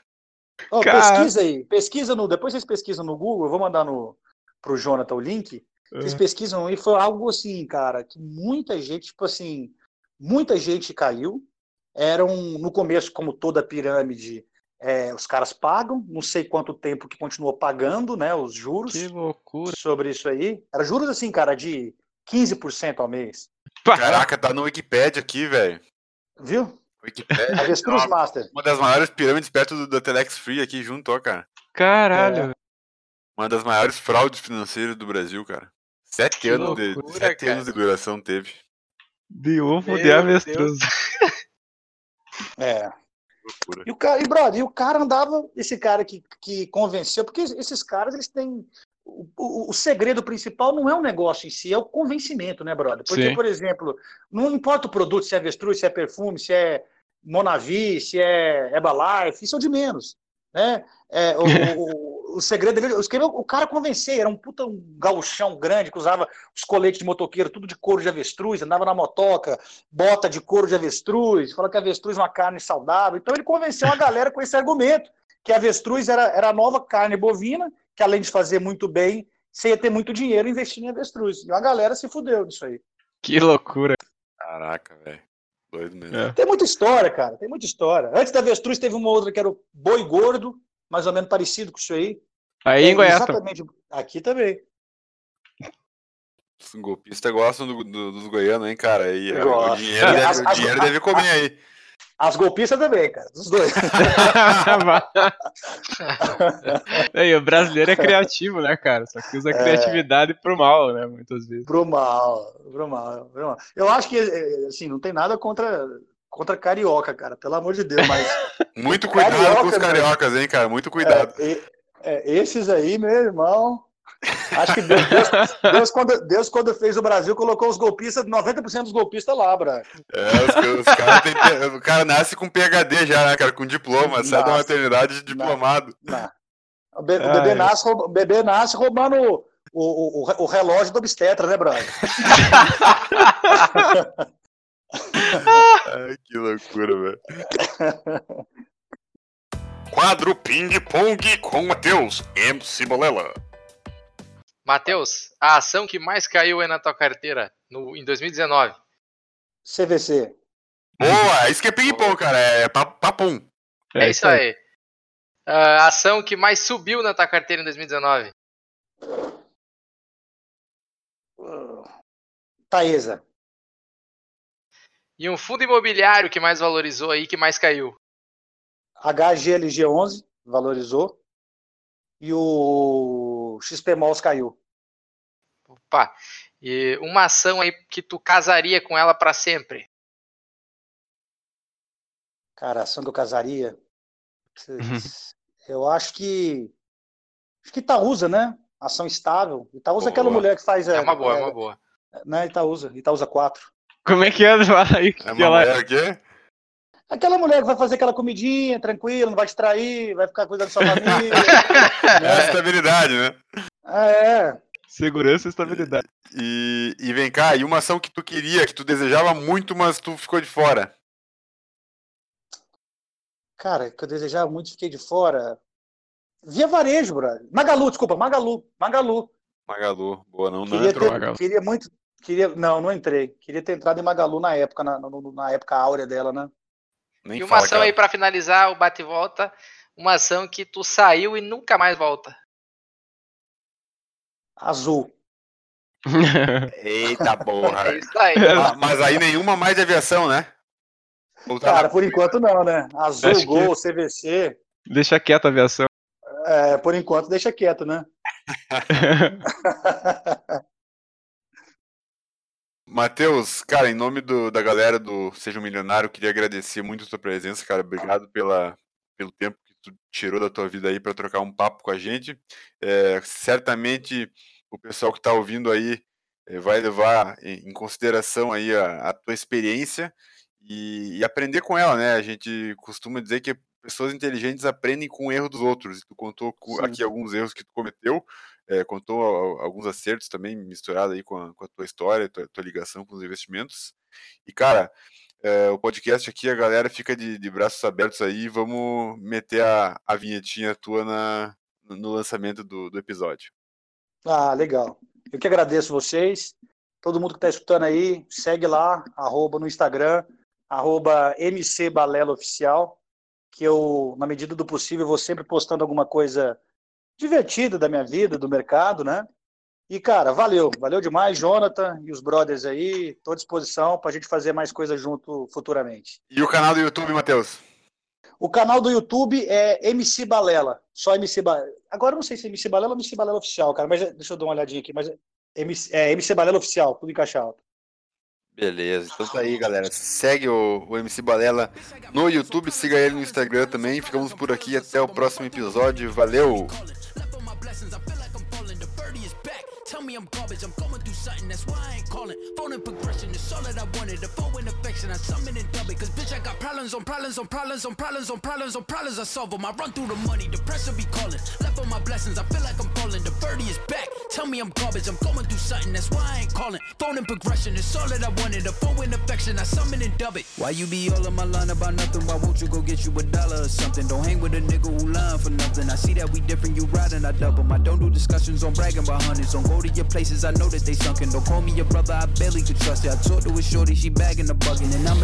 Oh, cara... Pesquisa aí, pesquisa no, depois vocês pesquisam no Google, eu vou mandar no, pro Jonathan o link, vocês uhum. pesquisam e foi algo assim, cara, que muita gente, tipo assim, muita gente caiu. Eram, no começo, como toda pirâmide, é, os caras pagam, não sei quanto tempo que continuou pagando, né, os juros. Que loucura. Sobre isso aí. Era juros assim, cara, de 15% ao mês. Caraca, tá no Wikipedia aqui, velho. Viu? Wikipedia. Avestruz uma, Master. Uma das maiores pirâmides perto do, do Telex Free aqui junto, ó, cara. Caralho. É. Uma das maiores fraudes financeiras do Brasil, cara. Sete, anos, loucura, de, sete anos de duração teve. De ovo Meu de avestruz. É. E o cara, e brother, e o cara andava, esse cara que, que convenceu, porque esses caras eles têm o, o, o, segredo principal não é o negócio em si, é o convencimento, né, brother? Porque, Sim. por exemplo, não importa o produto, se é avestruz, se é perfume, se é Monavi, se é Herbalife, isso é o de menos. Né? É, o, o, segredo dele, o cara convencer, era um puta um gauchão grande que usava os coletes de motoqueiro, tudo de couro de avestruz, andava na motoca, bota de couro de avestruz, fala que avestruz é uma carne saudável. Então ele convenceu a galera com esse argumento, que a avestruz era, era a nova carne bovina, que além de fazer muito bem, você ia ter muito dinheiro investindo em avestruz. E a galera se fudeu disso aí. Que loucura. Caraca, velho. Doido mesmo. É. Tem muita história, cara. Tem muita história. Antes da avestruz teve uma outra que era o boi gordo, mais ou menos parecido com isso aí. Aí é, em Goiás. Exatamente. Aqui também. Os golpistas gostam do, do, dos goianos, hein, cara? Aí, o dinheiro, deve, as, o dinheiro as, deve comer aí. As golpistas também, cara. Dos dois. aí, o brasileiro é criativo, né, cara? Só que usa a é. criatividade é... pro mal, né? Muitas vezes. Pro mal, pro mal, pro mal. Eu acho que, assim, não tem nada contra, contra carioca, cara. Pelo amor de Deus, mas. Muito cuidado carioca, com os cariocas, hein, cara? Muito cuidado. É, é, esses aí, meu irmão. Acho que Deus, Deus, Deus, quando, Deus, quando fez o Brasil, colocou os golpistas, 90% dos golpistas lá, Bra. É, os, os cara tem, o cara nasce com PHD já, né, cara? Com diploma, nasce, sai da maternidade diplomado. Não, o, be, o, bebê nasce, o bebê nasce roubando o, o, o, relógio do obstetra, né, brother? Ai, que loucura, velho. Quadro Ping Pong com Matheus MC Bolela. Matheus, a ação que mais caiu aí na tua carteira no, em 2019? CVC. Boa, isso que é ping-pong, cara. É papum. É, é isso aí. Uh, a ação que mais subiu na tua carteira em 2019? Taesa. E um fundo imobiliário que mais valorizou aí, que mais caiu? HGLG11 valorizou. E o XP Malls caiu. Opa! E uma ação aí que tu casaria com ela para sempre? Cara, ação que eu casaria? eu acho que. Acho que Itaúsa, né? Ação estável. Itaúsa é aquela mulher que faz. É, é uma boa, é, é uma boa. Né, Itaúsa, Itaúsa 4. Como é que é? Aí, é uma ela... mulher quê? Aquela mulher que vai fazer aquela comidinha tranquila, não vai distrair, vai ficar cuidando da sua família. né? É estabilidade, né? É. Segurança e estabilidade. E, e vem cá, e uma ação que tu queria, que tu desejava muito, mas tu ficou de fora? Cara, que eu desejava muito, fiquei de fora. Via varejo, brother. Magalu, desculpa, Magalu. Magalu. Magalu, boa, não, não entrou. Ter, Magalu. Queria muito, queria, não, não entrei. Queria ter entrado em Magalu na época, na, na época áurea dela, né? Nem e uma ação aí para finalizar o bate volta, uma ação que tu saiu e nunca mais volta. Azul. Eita porra. É isso aí. Mas aí nenhuma mais de aviação, né? Cara, por enquanto não, né? Azul, Acho Gol, que... CVC. Deixa quieto a aviação. É, por enquanto deixa quieto, né? Matheus, cara, em nome do, da galera do Seja um Milionário, queria agradecer muito a tua presença, cara. Obrigado pela, pelo tempo que tu tirou da tua vida aí para trocar um papo com a gente. É, certamente o pessoal que está ouvindo aí é, vai levar em, em consideração aí a, a tua experiência e, e, aprender com ela, né? A gente costuma dizer que pessoas inteligentes aprendem com o erro dos outros. E tu contou aqui alguns erros que tu cometeu é, contou alguns acertos também misturado aí com a, com a tua história, tua, tua, ligação com os investimentos. E, cara, é, o podcast aqui, a galera fica de, de braços abertos aí, vamos meter a, a vinhetinha tua na, no lançamento do, do episódio. Ah, legal. Eu que agradeço vocês. Todo mundo que está escutando aí, segue lá, arroba no Instagram, arroba Oficial, que eu, na medida do possível, vou sempre postando alguma coisa divertida da minha vida, do mercado, né? E, cara, valeu, valeu demais, Jonathan e os brothers aí. Estou à disposição para a gente fazer mais coisas junto futuramente. E o canal do YouTube, Matheus? O canal do YouTube é MC Balela. Só MC Balela. Agora eu não sei se é MC Balela ou MC Balela Oficial, cara, mas é, deixa eu dar uma olhadinha aqui. Mas é MC, é MC Balela Oficial, tudo em caixa alta. Beleza, então tá aí, galera. Segue o, o MC Balela no YouTube, siga ele no Instagram também. Ficamos por aqui até o próximo episódio. Valeu! Me I'm garbage, I'm going through something, that's why I ain't calling. Phone and progression is all that I wanted. The phone and affection, I summon and dub it. Cause bitch, I got problems on problems on problems on problems on problems on problems I solve them. I run through the money, the pressure be calling. Left on my blessings, I feel like I'm falling. The birdie is back. Tell me I'm garbage, I'm going through something, that's why I ain't calling. Phone and progression is all that I wanted. The phone and affection, I summon and dub it. Why you be all on my line about nothing? Why won't you go get you a dollar or something? Don't hang with a nigga who lying for nothing. I see that we different, you riding, I double. I don't do discussions on bragging about hundreds. Don't go to your places, I know that they sunken. Don't call me your brother, I barely could trust it. I talked to a shorty, she bagging the bugging, and I'm